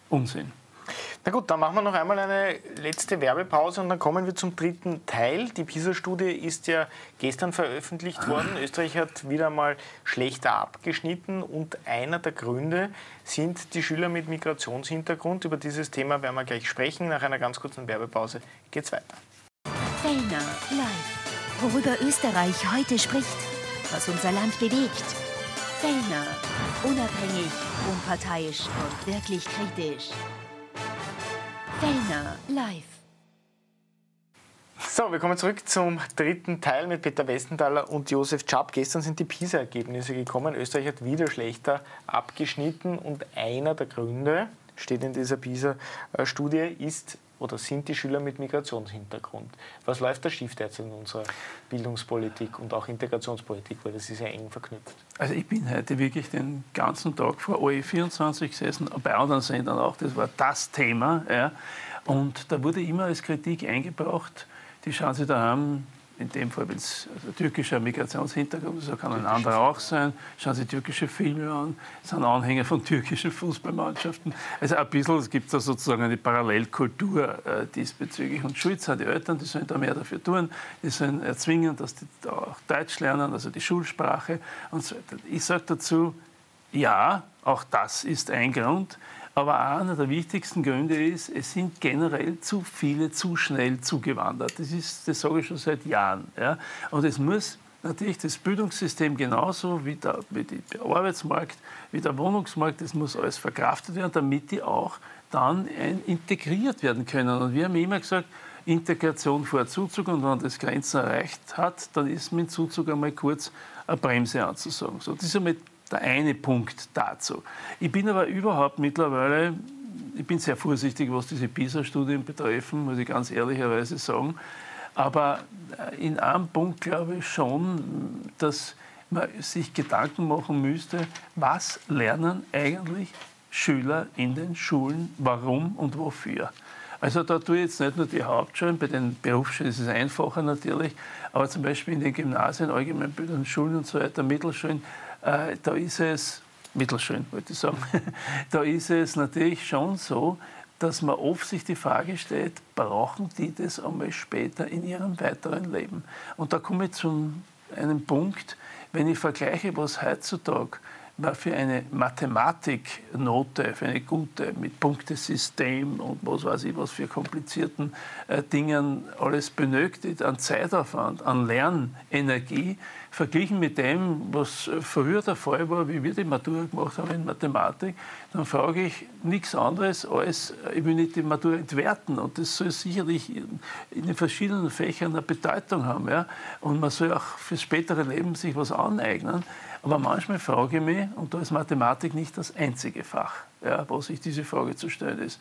Unsinn. Na gut, dann machen wir noch einmal eine letzte Werbepause und dann kommen wir zum dritten Teil. Die PISA-Studie ist ja gestern veröffentlicht worden. Österreich hat wieder mal schlechter abgeschnitten und einer der Gründe sind die Schüler mit Migrationshintergrund. Über dieses Thema werden wir gleich sprechen. Nach einer ganz kurzen Werbepause geht's weiter. Fellner live. Worüber Österreich heute spricht, was unser Land bewegt. Fellner. Unabhängig, unparteiisch und wirklich kritisch. Fellner live. So, wir kommen zurück zum dritten Teil mit Peter Westenthaler und Josef Czap. Gestern sind die PISA-Ergebnisse gekommen. Österreich hat wieder schlechter abgeschnitten und einer der Gründe, steht in dieser PISA-Studie, ist oder sind die Schüler mit Migrationshintergrund. Was läuft da schief derzeit in unserer Bildungspolitik und auch Integrationspolitik, weil das ist ja eng verknüpft? Also ich bin heute wirklich den ganzen Tag vor OE24 gesessen, bei anderen Sendern auch, das war das Thema. Ja. Und da wurde immer als Kritik eingebracht, die schauen Sie daheim in dem Fall, wenn es also türkischer Migrationshintergrund ist, so kann ein anderer auch sein. Schauen Sie türkische Filme an, sind Anhänger von türkischen Fußballmannschaften. Also ein bisschen, es gibt da sozusagen eine Parallelkultur äh, diesbezüglich. Und schuld sind die Eltern, die sollen da mehr dafür tun, die sollen erzwingen, dass die da auch Deutsch lernen, also die Schulsprache und so weiter. Ich sage dazu, ja, auch das ist ein Grund. Aber einer der wichtigsten Gründe ist, es sind generell zu viele zu schnell zugewandert. Das, ist, das sage ich schon seit Jahren. Ja. Und es muss natürlich das Bildungssystem genauso wie der, wie der Arbeitsmarkt, wie der Wohnungsmarkt, das muss alles verkraftet werden, damit die auch dann integriert werden können. Und wir haben immer gesagt, Integration vor Zuzug und wenn man das Grenzen erreicht hat, dann ist mit Zuzug einmal kurz eine Bremse anzusagen. So, das ist einmal der eine Punkt dazu. Ich bin aber überhaupt mittlerweile, ich bin sehr vorsichtig, was diese PISA-Studien betreffen, muss ich ganz ehrlicherweise sagen. Aber in einem Punkt glaube ich schon, dass man sich Gedanken machen müsste, was lernen eigentlich Schüler in den Schulen, warum und wofür. Also da tue ich jetzt nicht nur die Hauptschulen, bei den Berufsschulen ist es einfacher natürlich, aber zum Beispiel in den Gymnasien, allgemeinbildenden Schulen und so weiter, Mittelschulen, äh, da ist es, mittelschön wollte ich sagen, da ist es natürlich schon so, dass man oft sich die Frage stellt, brauchen die das einmal später in ihrem weiteren Leben? Und da komme ich zu einem Punkt, wenn ich vergleiche, was heutzutage für eine Mathematiknote, für eine gute, mit Punktesystem und was weiß ich, was für komplizierten äh, Dingen alles benötigt, an Zeitaufwand, an Lernenergie, verglichen mit dem, was früher der Fall war, wie wir die Matura gemacht haben in Mathematik, dann frage ich nichts anderes als, ich will nicht die Matura entwerten und das soll sicherlich in, den verschiedenen Fächern eine Bedeutung haben. Ja? Und man soll auch fürs spätere Leben sich was aneignen. Aber manchmal frage ich mich, und da ist Mathematik nicht das einzige Fach, ja, wo sich diese Frage zu stellen ist,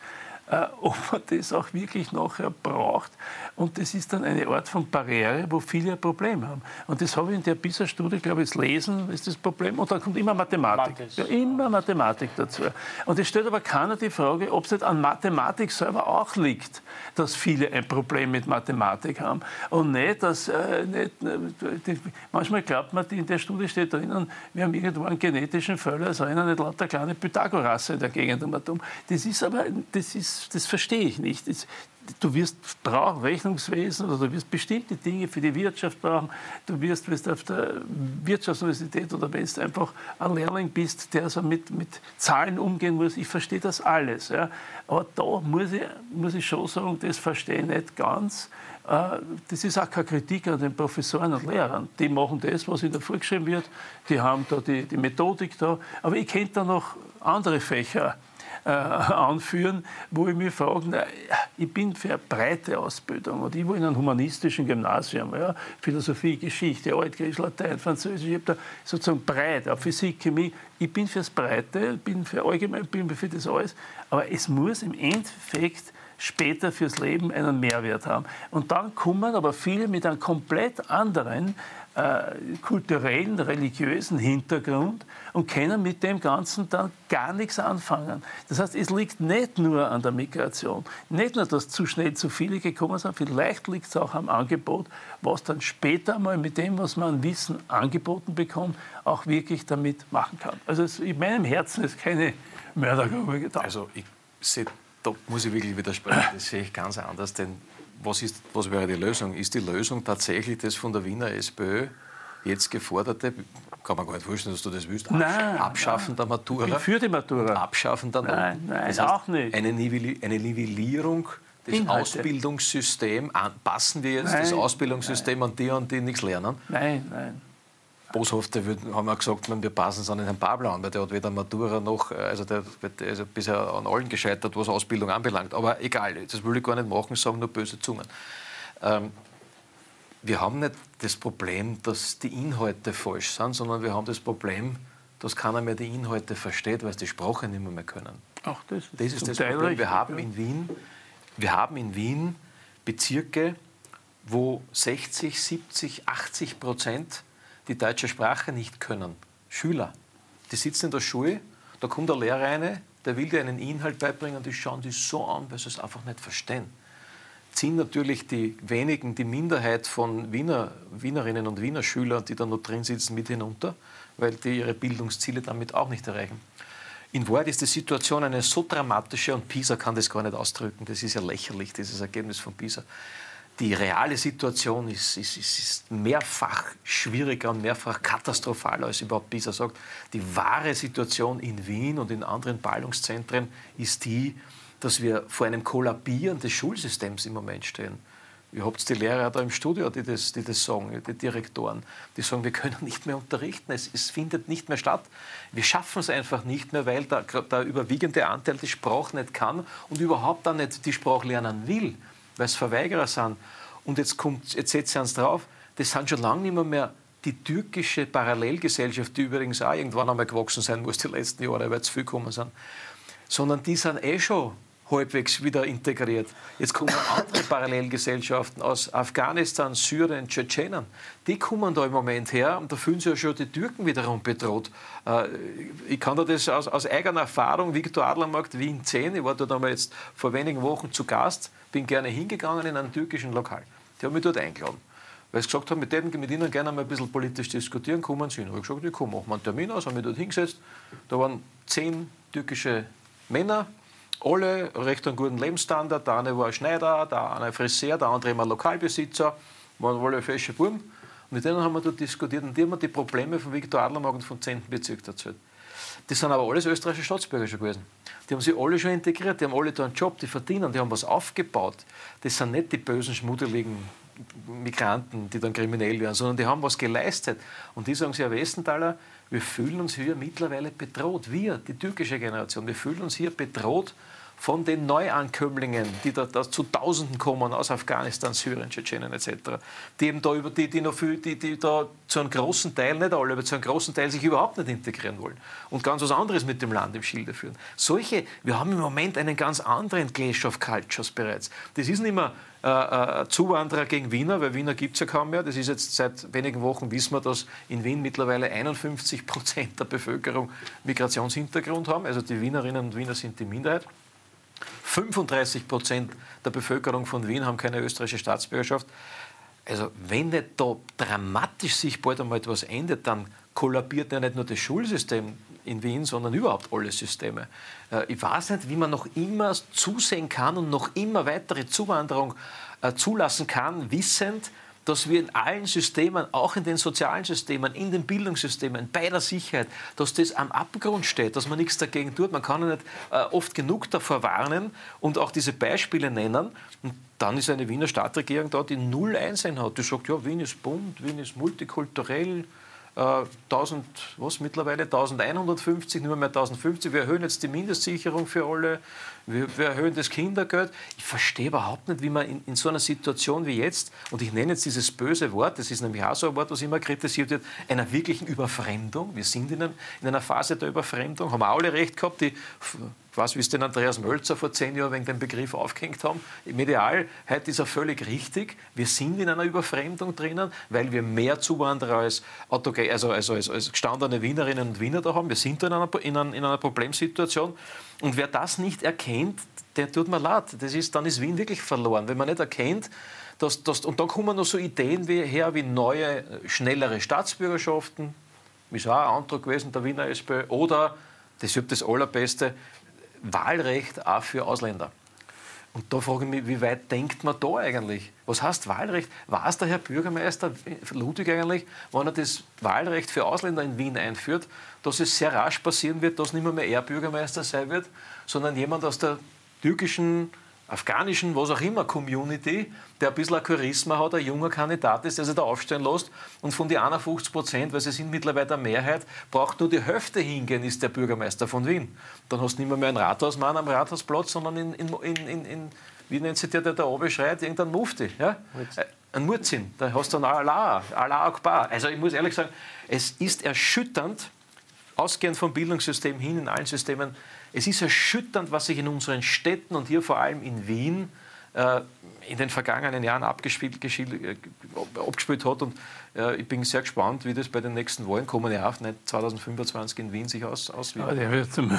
ob man das auch wirklich nachher braucht. Und das ist dann eine Art von Barriere, wo viele ein Problem haben. Und das habe ich in der PISA-Studie, glaube ich, das Lesen ist das Problem. Und dann kommt immer Mathematik. Ja, immer Mathematik dazu. Und es stellt aber keiner die Frage, ob es nicht an Mathematik selber auch liegt, dass viele ein Problem mit Mathematik haben. Und nicht, dass äh, nicht, die, manchmal glaubt man, in der Studie steht drinnen, wir haben irgendwo einen genetischen Fehler, es erinnern nicht lauter kleine Pythagoras in der Gegend um. Das ist aber, das ist das, verstehe ich nicht. Das, du wirst brauchen Rechnungswesen oder du wirst bestimmte Dinge für die Wirtschaft brauchen. Du wirst, wirst auf der Wirtschaftsuniversität oder wenn du einfach ein Lehrling bist, der so mit, mit Zahlen umgehen muss, ich verstehe das alles. Ja. Aber da muss ich, muss ich schon sagen, das verstehe ich nicht ganz. Äh, das ist auch keine Kritik an den Professoren und Lehrern. Die machen das, was ihnen vorgeschrieben wird. Die haben da die, die Methodik da. Aber ich kenne da noch andere Fächer äh, anführen, wo ich mich frage, na, ich bin für eine breite Ausbildung und ich war in einem humanistischen Gymnasium, ja, Philosophie, Geschichte, Altgriechisch, Latein, Französisch, ich habe da sozusagen breit, auch Physik, Chemie, ich bin fürs Breite, bin für allgemein, bin für das alles, aber es muss im Endeffekt später fürs Leben einen Mehrwert haben. Und dann kommen aber viele mit einem komplett anderen äh, kulturellen, religiösen Hintergrund und können mit dem Ganzen dann gar nichts anfangen. Das heißt, es liegt nicht nur an der Migration, nicht nur, dass zu schnell zu viele gekommen sind, vielleicht liegt es auch am Angebot, was dann später mal mit dem, was man an Wissen angeboten bekommt, auch wirklich damit machen kann. Also es, in meinem Herzen ist keine Mördergrube getan. Also ich sehe, da muss ich wirklich widersprechen, das sehe ich ganz anders, denn was, ist, was wäre die Lösung? Ist die Lösung tatsächlich das von der Wiener SPÖ jetzt geforderte, kann man gar nicht vorstellen, dass du das willst, nein, Abschaffen nein. der Matura? Ich bin für die Matura. Abschaffen der Nein, nein das heißt, auch nicht. Eine, Nivellierung des Inhalte. Ausbildungssystems, passen wir jetzt nein, das Ausbildungssystem an die und die nichts lernen? Nein, nein. Boshafte haben wir gesagt, wir passen es an den Herrn Babler an, weil der hat weder Matura noch, also der, der ist bisher an allen gescheitert, was Ausbildung anbelangt. Aber egal, das will ich gar nicht machen, sagen nur böse Zungen. Ähm, wir haben nicht das Problem, dass die Inhalte falsch sind, sondern wir haben das Problem, dass keiner mehr die Inhalte versteht, weil sie die Sprache nicht mehr, mehr können. Ach, das, das ist das Problem. Wir haben in Wien, wir haben in Wien Bezirke, wo 60, 70, 80 Prozent die deutsche Sprache nicht können. Schüler, die sitzen in der Schule, da kommt der Lehrer rein, der will dir einen Inhalt beibringen, die schauen die so an, weil sie es einfach nicht verstehen. Ziehen natürlich die wenigen, die Minderheit von Wiener, Wienerinnen und Wiener Schülern, die da noch drin sitzen, mit hinunter, weil die ihre Bildungsziele damit auch nicht erreichen. In Wahrheit ist die Situation eine so dramatische und PISA kann das gar nicht ausdrücken. Das ist ja lächerlich, dieses Ergebnis von PISA die reale Situation ist, ist, ist, mehrfach schwieriger und mehrfach katastrophaler, als überhaupt PISA sagt. Die wahre Situation in Wien und in anderen Ballungszentren ist die, dass wir vor einem Kollabieren des Schulsystems im Moment stehen. Ihr habt die Lehrer da im Studio, die das, die das sagen, die Direktoren, die sagen, wir können nicht mehr unterrichten, es, es findet nicht mehr statt. Wir schaffen es einfach nicht mehr, weil der, der überwiegende Anteil die Sprache nicht kann und überhaupt dann nicht die Sprache lernen will weil es Verweigerer sind. Und jetzt, kommt, jetzt setzt ihr uns drauf, das sind schon lange nicht mehr, mehr die türkische Parallelgesellschaft, die übrigens auch irgendwann einmal gewachsen sein muss, die letzten Jahre, weil zu viel gekommen sind, sondern die sind eh schon halbwegs wieder integriert. Jetzt kommen andere Parallelgesellschaften aus Afghanistan, Syrien, Tschetschenen. Die kommen da im Moment her und da fühlen sich ja schon die Türken wiederum bedroht. Äh, ich kann da das aus, aus eigener Erfahrung, Viktor Adlermarkt, Wien 10, ich war dort einmal jetzt vor wenigen Wochen zu Gast, bin gerne hingegangen in einem türkischen Lokal. Die haben mich dort eingeladen. Weil sie gesagt haben, mit, denen, mit ihnen gerne mal ein bisschen politisch diskutieren, kommen sie hin. Ich habe gesagt, ich komme, machen wir einen Termin aus, haben mich dort hingesetzt. Da waren zehn türkische Männer, alle recht einen guten Lebensstandard. Der eine war Schneider, der eine Friseur, der andere immer Lokalbesitzer, waren alle fesche Buben. Mit denen haben wir dort diskutiert und die haben die Probleme von Viktor Adlermark und vom 10. Bezirk erzählt. Das sind aber alles österreichische Staatsbürger schon gewesen. Die haben sich alle schon integriert, die haben alle da einen Job, die verdienen, die haben was aufgebaut. Das sind nicht die bösen, schmuddeligen Migranten, die dann kriminell werden, sondern die haben was geleistet. Und die sagen sich, Herr Westenthaler, wir fühlen uns hier mittlerweile bedroht. Wir, die türkische Generation, wir fühlen uns hier bedroht von den Neuankömmlingen, die da, da, zu Tausenden kommen aus Afghanistan, Syrien, Tschetschenien etc., die eben da über die, die, noch viel, die, die da zu einem großen Teil, nicht alle, aber zu einem großen Teil sich überhaupt nicht integrieren wollen und ganz was anderes mit dem Land im Schilde führen. Solche, wir haben im Moment einen ganz anderen Clash of Cultures bereits. Das ist nicht mehr äh, äh, Zuwanderer gegen Wiener, weil Wiener gibt es ja kaum mehr. Das ist jetzt seit wenigen Wochen, wissen wir, dass in Wien mittlerweile 51 Prozent der Bevölkerung Migrationshintergrund haben. Also die Wienerinnen und Wiener sind die Minderheit. 35 Prozent der Bevölkerung von Wien haben keine österreichische Staatsbürgerschaft. Also wenn nicht da dramatisch sich bald einmal etwas ändert, dann kollabiert ja nicht nur das Schulsystem in Wien, sondern überhaupt alle Systeme. Äh, ich weiß nicht, wie man noch immer zusehen kann und noch immer weitere Zuwanderung äh, zulassen kann, wissend, dass wir in allen Systemen, auch in den sozialen Systemen, in den Bildungssystemen, bei der Sicherheit, dass das am Abgrund steht, dass man nichts dagegen tut. Man kann nicht äh, oft genug davor warnen und auch diese Beispiele nennen. Und dann ist eine Wiener Stadtregierung da, die null Einsehen hat. Die sagt, ja, Wien ist bunt, Wien ist multikulturell, 1000, äh, was mittlerweile, 1150, nicht mehr 1050. Wir erhöhen jetzt die Mindestsicherung für alle, wir, wir erhöhen das Kindergeld. Ich verstehe überhaupt nicht, wie man in, in, so einer Situation wie jetzt, und ich nenne jetzt dieses böse Wort, das ist nämlich auch so ein Wort, was immer kritisiert wird, einer wirklichen Überfremdung. Wir sind in, einem, in einer Phase der Überfremdung, haben alle recht gehabt, die weiß, wie es den Andreas Mölzer vor zehn Jahren wegen dem Begriff aufgehängt haben. Medial, heute ist er völlig richtig. Wir sind in einer Überfremdung drinnen, weil wir mehr Zuwanderer als, also, also, als, als gestandene Wienerinnen und Wiener da haben. Wir sind da in einer, in einer, in einer Problemsituation. Und wer das nicht erkennt, der tut mir leid. Das ist, dann ist Wien wirklich verloren. Wenn man nicht erkennt, dass, dass, und dann kommen noch so Ideen wie, her wie neue, schnellere Staatsbürgerschaften, ist auch ein Antrag gewesen der Wiener SPÖ, oder, das ist das Allerbeste, Wahlrecht auch für Ausländer. Und da frage ich mich, wie weit denkt man da eigentlich? Was heißt Wahlrecht? Weiß der Herr Bürgermeister Ludwig eigentlich, wenn er das Wahlrecht für Ausländer in Wien einführt, dass es sehr rasch passieren wird, dass nicht mehr, mehr er Bürgermeister sein wird, sondern jemand aus der türkischen afghanischen, was auch immer, Community, der ein bisschen ein Charisma hat, ein junger Kandidat ist, der sich da aufstellen lässt und von den 51 Prozent, weil sie sind mittlerweile der Mehrheit, braucht nur die Hälfte hingehen, ist der Bürgermeister von Wien. Dann hast du nicht mehr, mehr einen Rathausmann am Rathausplatz, sondern in, in, in, in wie nennt sich der, der da oben schreit, irgendein Mufti. Ja? Äh, ein Murzin, da hast du dann Allah, Allah Akbar. Also ich muss ehrlich sagen, es ist erschütternd, ausgehend vom Bildungssystem hin in allen Systemen, es ist erschütternd, was sich in unseren Städten und hier vor allem in Wien äh, in den vergangenen Jahren abgespielt, äh, abgespielt hat. Und äh, ich bin sehr gespannt, wie das bei den nächsten Wahlen kommen ja auch 2025 in Wien sich aus, auswirkt. Ja, der wird zum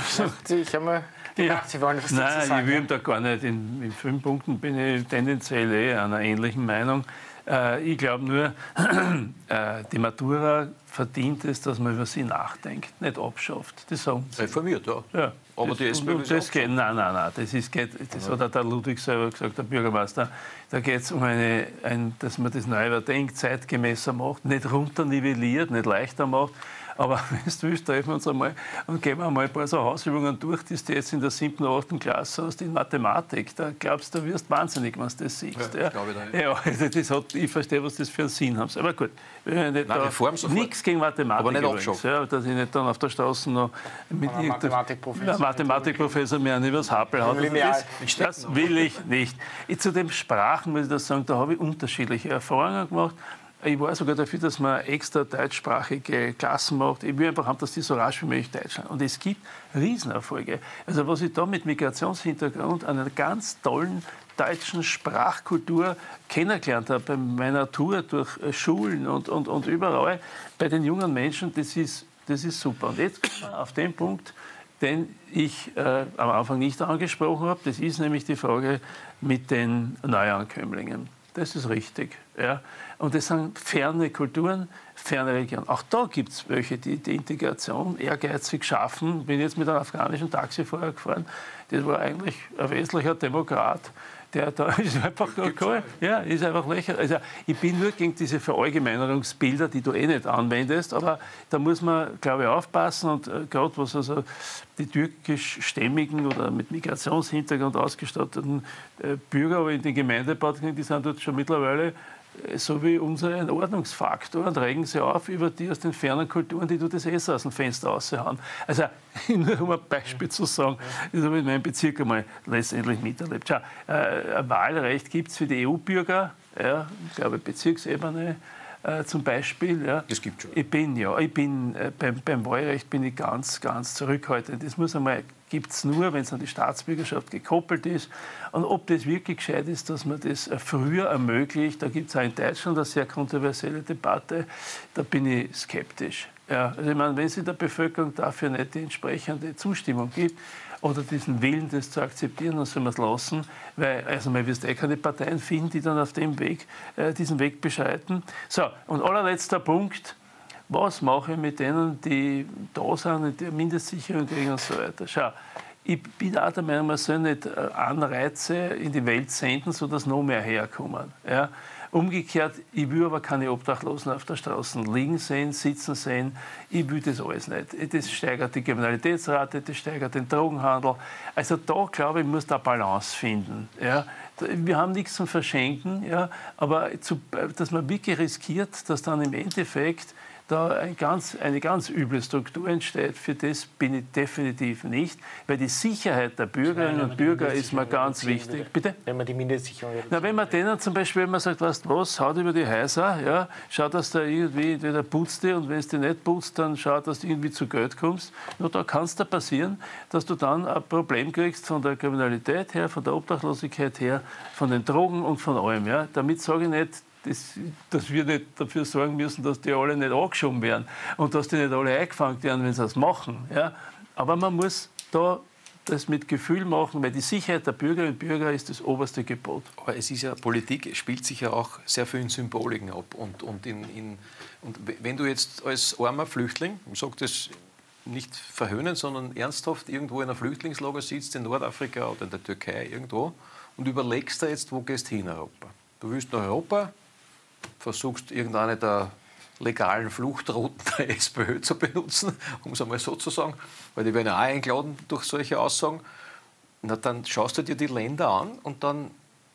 ich habe mal ja. Sie wollen was Nein, sagen. ich will da gar nicht. In, in fünf Punkten bin ich tendenziell eh einer ähnlichen Meinung. Äh, ich glaube nur, äh, die Matura verdient es, dass man über sie nachdenkt, nicht abschafft. Das sagen sie. Reformiert, ja. ja. Aber das, die SPÖ das geht, Nein, nein, nein. Das, ist, geht, das hat der Ludwig selber gesagt, der Bürgermeister. Da geht es um, eine, ein, dass man das neu überdenkt, zeitgemäßer macht, nicht runternivelliert, nicht leichter macht. Aber wenn du willst, treffen wir uns einmal und gehen wir einmal ein paar so Hausübungen durch, die du jetzt in der siebten oder achten Klasse hast, in Mathematik. Da glaubst du, wirst wahnsinnig, wenn du das siehst. Ja, ja. ja also das hat, ich verstehe, was das für einen Sinn hat. Aber gut, nichts gegen Mathematik. Aber nicht übrigens, ja, dass ich nicht dann auf der Straße noch mit Mathematikprofessor, Mathematikprofessor mehr übers Happel hat. Das, das will ich nicht. Zu den Sprachen muss ich das sagen, da habe ich unterschiedliche Erfahrungen gemacht. Ich war sogar dafür, dass man extra deutschsprachige Klassen macht. Ich will einfach haben, dass die so rasch wie möglich Deutsch sind. Und es gibt Riesenerfolge. Also was ich da mit Migrationshintergrund an einer ganz tollen deutschen Sprachkultur kennengelernt habe, bei meiner Tour durch Schulen und, und, und überall, bei den jungen Menschen, das ist, das ist super. Und jetzt kommen wir auf den Punkt, den ich äh, am Anfang nicht angesprochen habe. Das ist nämlich die Frage mit den Neuankömmlingen. Das ist richtig. Ja. Und das sind ferne Kulturen, ferne Regionen. Auch da gibt es welche, die die Integration ehrgeizig schaffen. Ich bin jetzt mit einem afghanischen Taxifahrer gefahren, das war eigentlich ein westlicher Demokrat, der da ist einfach cool. Ja, ist einfach lächerlich. Also ich bin nur gegen diese Verallgemeinerungsbilder, die du eh nicht anwendest, aber da muss man, glaube ich, aufpassen und äh, gerade was also die türkischstämmigen oder mit Migrationshintergrund ausgestatteten äh, Bürger in den Gemeindeparken, die sind dort schon mittlerweile so wie unser ein Ordnungsfaktor und regen sie auf über die aus den fernen Kulturen, die du das Essen aus dem Fenster raushauen. Also nur um ein Beispiel zu sagen, das habe ich in meinem Bezirk einmal letztendlich miterlebt. Schau, äh, ein Wahlrecht gibt es für die EU-Bürger, ja, ich glaube Bezirksebene, äh, zum Beispiel. Ja. Das gibt schon. Ich bin ja, ich bin äh, beim, beim Wahlrecht bin ich ganz, ganz zurückhaltend. Das muss einmal gibt es nur, wenn es an die Staatsbürgerschaft gekoppelt ist. Und ob das wirklich gescheit ist, dass man das früher ermöglicht, da gibt es auch in Deutschland eine sehr kontroversielle Debatte, da bin ich skeptisch. Ja, also ich meine, wenn es in der Bevölkerung dafür nicht die entsprechende Zustimmung gibt oder diesen Willen, das zu akzeptieren, dann soll man es lassen, weil also man wirst eh keine Parteien finden, die dann auf dem Weg, äh, diesen Weg beschreiten. So, und allerletzter Punkt, was mache ich mit denen, die da sind, die Mindestsicherung kriegen und so weiter. Schau, ich bin auch der Meinung, man soll nicht äh, Anreize in die Welt senden, sodass noch mehr herkommen. Ja? Umgekehrt, ich will aber keine Obdachlosen auf der Straße liegen sehen, sitzen sehen. Ich will das alles nicht. Das steigert die Kriminalitätsrate, das steigert den Drogenhandel. Also da, glaube ich, muss da Balance finden. Ja? Wir haben nichts zum Verschenken, ja? aber zu, dass man wirklich riskiert, dass dann im Endeffekt da ein ganz, eine ganz üble Struktur entsteht. Für das bin ich definitiv nicht, weil die Sicherheit der Bürgerinnen und Bürger ist mir ganz wichtig. Bitte? Wenn man die Mindestsicherung Na, wenn man denen zum Beispiel, wenn man sagt, weißt was, haut über die Häuser, ja, schau, dass da irgendwie entweder putzt die und wenn es die nicht putzt, dann schau, dass du irgendwie zu Geld kommst. Nur da kann es da passieren, dass du dann ein Problem kriegst von der Kriminalität her, von der Obdachlosigkeit her, von den Drogen und von allem. Ja. Damit sage ich nicht, das, dass wir nicht dafür sorgen müssen, dass die alle nicht angeschoben werden und dass die nicht alle eingefangen werden, wenn sie das machen. Ja? Aber man muss da das mit Gefühl machen, weil die Sicherheit der Bürgerinnen und Bürger ist das oberste Gebot. Aber es ist ja, Politik spielt sich ja auch sehr viel in Symboliken ab. Und, und, in, in, und wenn du jetzt als armer Flüchtling, ich sage das nicht verhöhnen, sondern ernsthaft irgendwo in einer Flüchtlingslager sitzt, in Nordafrika oder in der Türkei irgendwo, und überlegst da jetzt, wo gehst du hin Europa. Du willst nach Europa, versuchst, irgendeine der legalen Fluchtrouten der SPÖ zu benutzen, um es einmal so zu sagen, weil die werden ja auch eingeladen durch solche Aussagen. Na, dann schaust du dir die Länder an und dann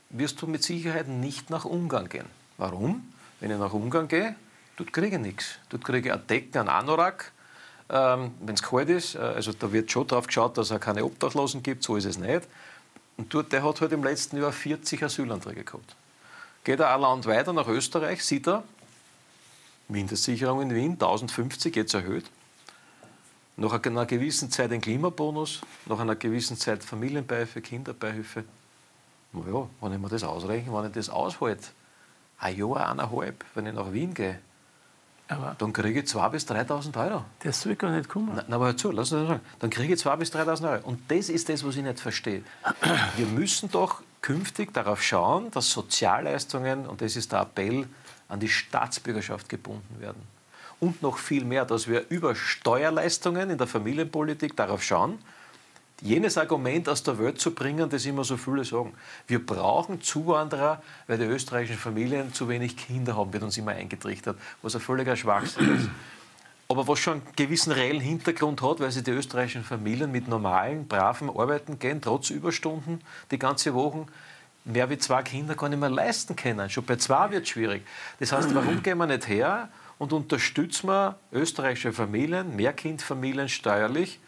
wirst du mit Sicherheit nicht nach Ungarn gehen. Warum? Wenn ich nach Ungarn gehe, dort kriege ich nichts. Dort kriege ich eine Decke, einen Anorak, ähm, wenn es kalt ist. Äh, also da wird schon darauf geschaut, dass es keine Obdachlosen gibt, so ist es nicht. Und dort, der hat halt im letzten Jahr 40 Asylanträge gehabt. Geht er ein Land weiter nach Österreich, sieht er, Mindestsicherung in Wien, 1050 jetzt erhöht. Nach einer gewissen Zeit ein Klimabonus, nach einer gewissen Zeit Familienbeihilfe, Kinderbeihilfe. Naja, wenn ich mir das ausrechne, wenn ich das aushalte, ein Jahr, eineinhalb, wenn ich nach Wien gehe, aber dann kriege ich 2.000 bis 3.000 Euro. Das soll gar nicht kommen. Na, aber hör zu, lass uns sagen. Dann kriege ich 2.000 bis 3.000 Euro. Und das ist das, was ich nicht verstehe. Wir müssen doch künftig darauf schauen, dass Sozialleistungen, und das ist der Appell, an die Staatsbürgerschaft gebunden werden. Und noch viel mehr, dass wir über Steuerleistungen in der Familienpolitik darauf schauen, jenes Argument aus der Welt zu bringen, das immer so viele sagen. Wir brauchen Zuwanderer, weil die österreichischen Familien zu wenig Kinder haben, wird uns immer eingetrichtert, was ein völliger Schwachsinn ist. Aber was schon einen gewissen reellen Hintergrund hat, weil sie die österreichischen Familien mit normalen, braven Arbeiten gehen, trotz Überstunden die ganze Woche, mehr wie zwei Kinder gar nicht mehr leisten können. Schon bei zwei wird es schwierig. Das heißt, warum gehen wir nicht her und unterstützen wir österreichische Familien, Mehrkindfamilien steuerlich,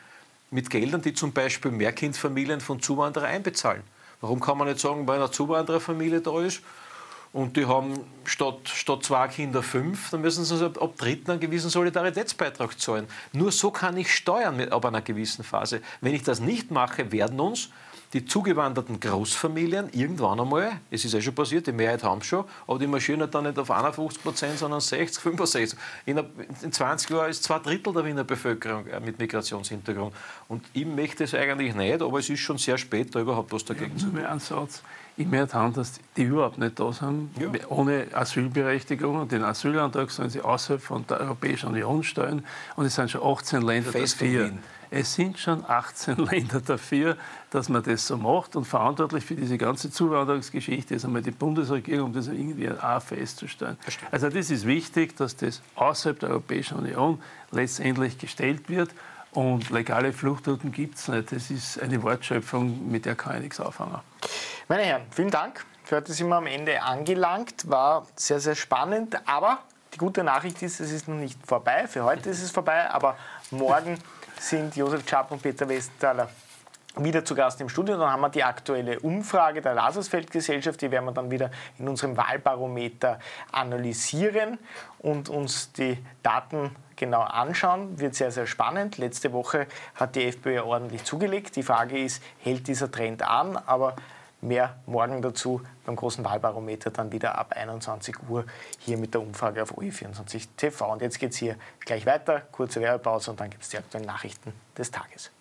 mit Geldern, die zum Beispiel Mehrkindfamilien von Zuwanderern einbezahlen. Warum kann man nicht sagen, weil eine Zuwandererfamilie da ist und die haben statt, statt zwei Kinder fünf, dann müssen sie ab, ab dritten einen gewissen Solidaritätsbeitrag zahlen. Nur so kann ich steuern mit, ab einer gewissen Phase. Wenn ich das nicht mache, werden uns die zugewanderten Großfamilien irgendwann einmal, es ist ja schon passiert, die Mehrheit haben schon, aber die marschieren dann nicht auf 51 Prozent, sondern 60, 65. In, in 20 Jahren ist zwei Drittel der Wiener Bevölkerung äh, mit Migrationshintergrund. Und ich möchte es eigentlich nicht, aber es ist schon sehr spät, da überhaupt was dagegen zu tun. Ich haben, dass die überhaupt nicht da sind, ja. ohne Asylberechtigung. Und den Asylantrag sollen sie außerhalb von der Europäischen Union stellen. Und es sind schon 18 Länder Fest dafür. Es sind schon 18 Länder dafür, dass man das so macht und verantwortlich für diese ganze Zuwanderungsgeschichte ist einmal die Bundesregierung, um das irgendwie auch festzustellen. Also das ist wichtig, dass das außerhalb der Europäischen Union letztendlich gestellt wird. Und legale Fluchtrouten gibt es nicht. Das ist eine Wortschöpfung, mit der kann ich nichts auffangen. Meine Herren, vielen Dank. Für heute sind wir am Ende angelangt. War sehr, sehr spannend. Aber die gute Nachricht ist, es ist noch nicht vorbei. Für heute ist es vorbei. Aber morgen sind Josef Schapp und Peter Westenthaler wieder zu Gast im Studio. Dann haben wir die aktuelle Umfrage der Lasersfeld-Gesellschaft. Die werden wir dann wieder in unserem Wahlbarometer analysieren und uns die Daten genau anschauen. Wird sehr, sehr spannend. Letzte Woche hat die FPÖ ordentlich zugelegt. Die Frage ist, hält dieser Trend an? Aber Mehr morgen dazu beim großen Wahlbarometer dann wieder ab 21 Uhr hier mit der Umfrage auf OE24 TV. Und jetzt geht es hier gleich weiter, kurze Werbepause und dann gibt es die aktuellen Nachrichten des Tages.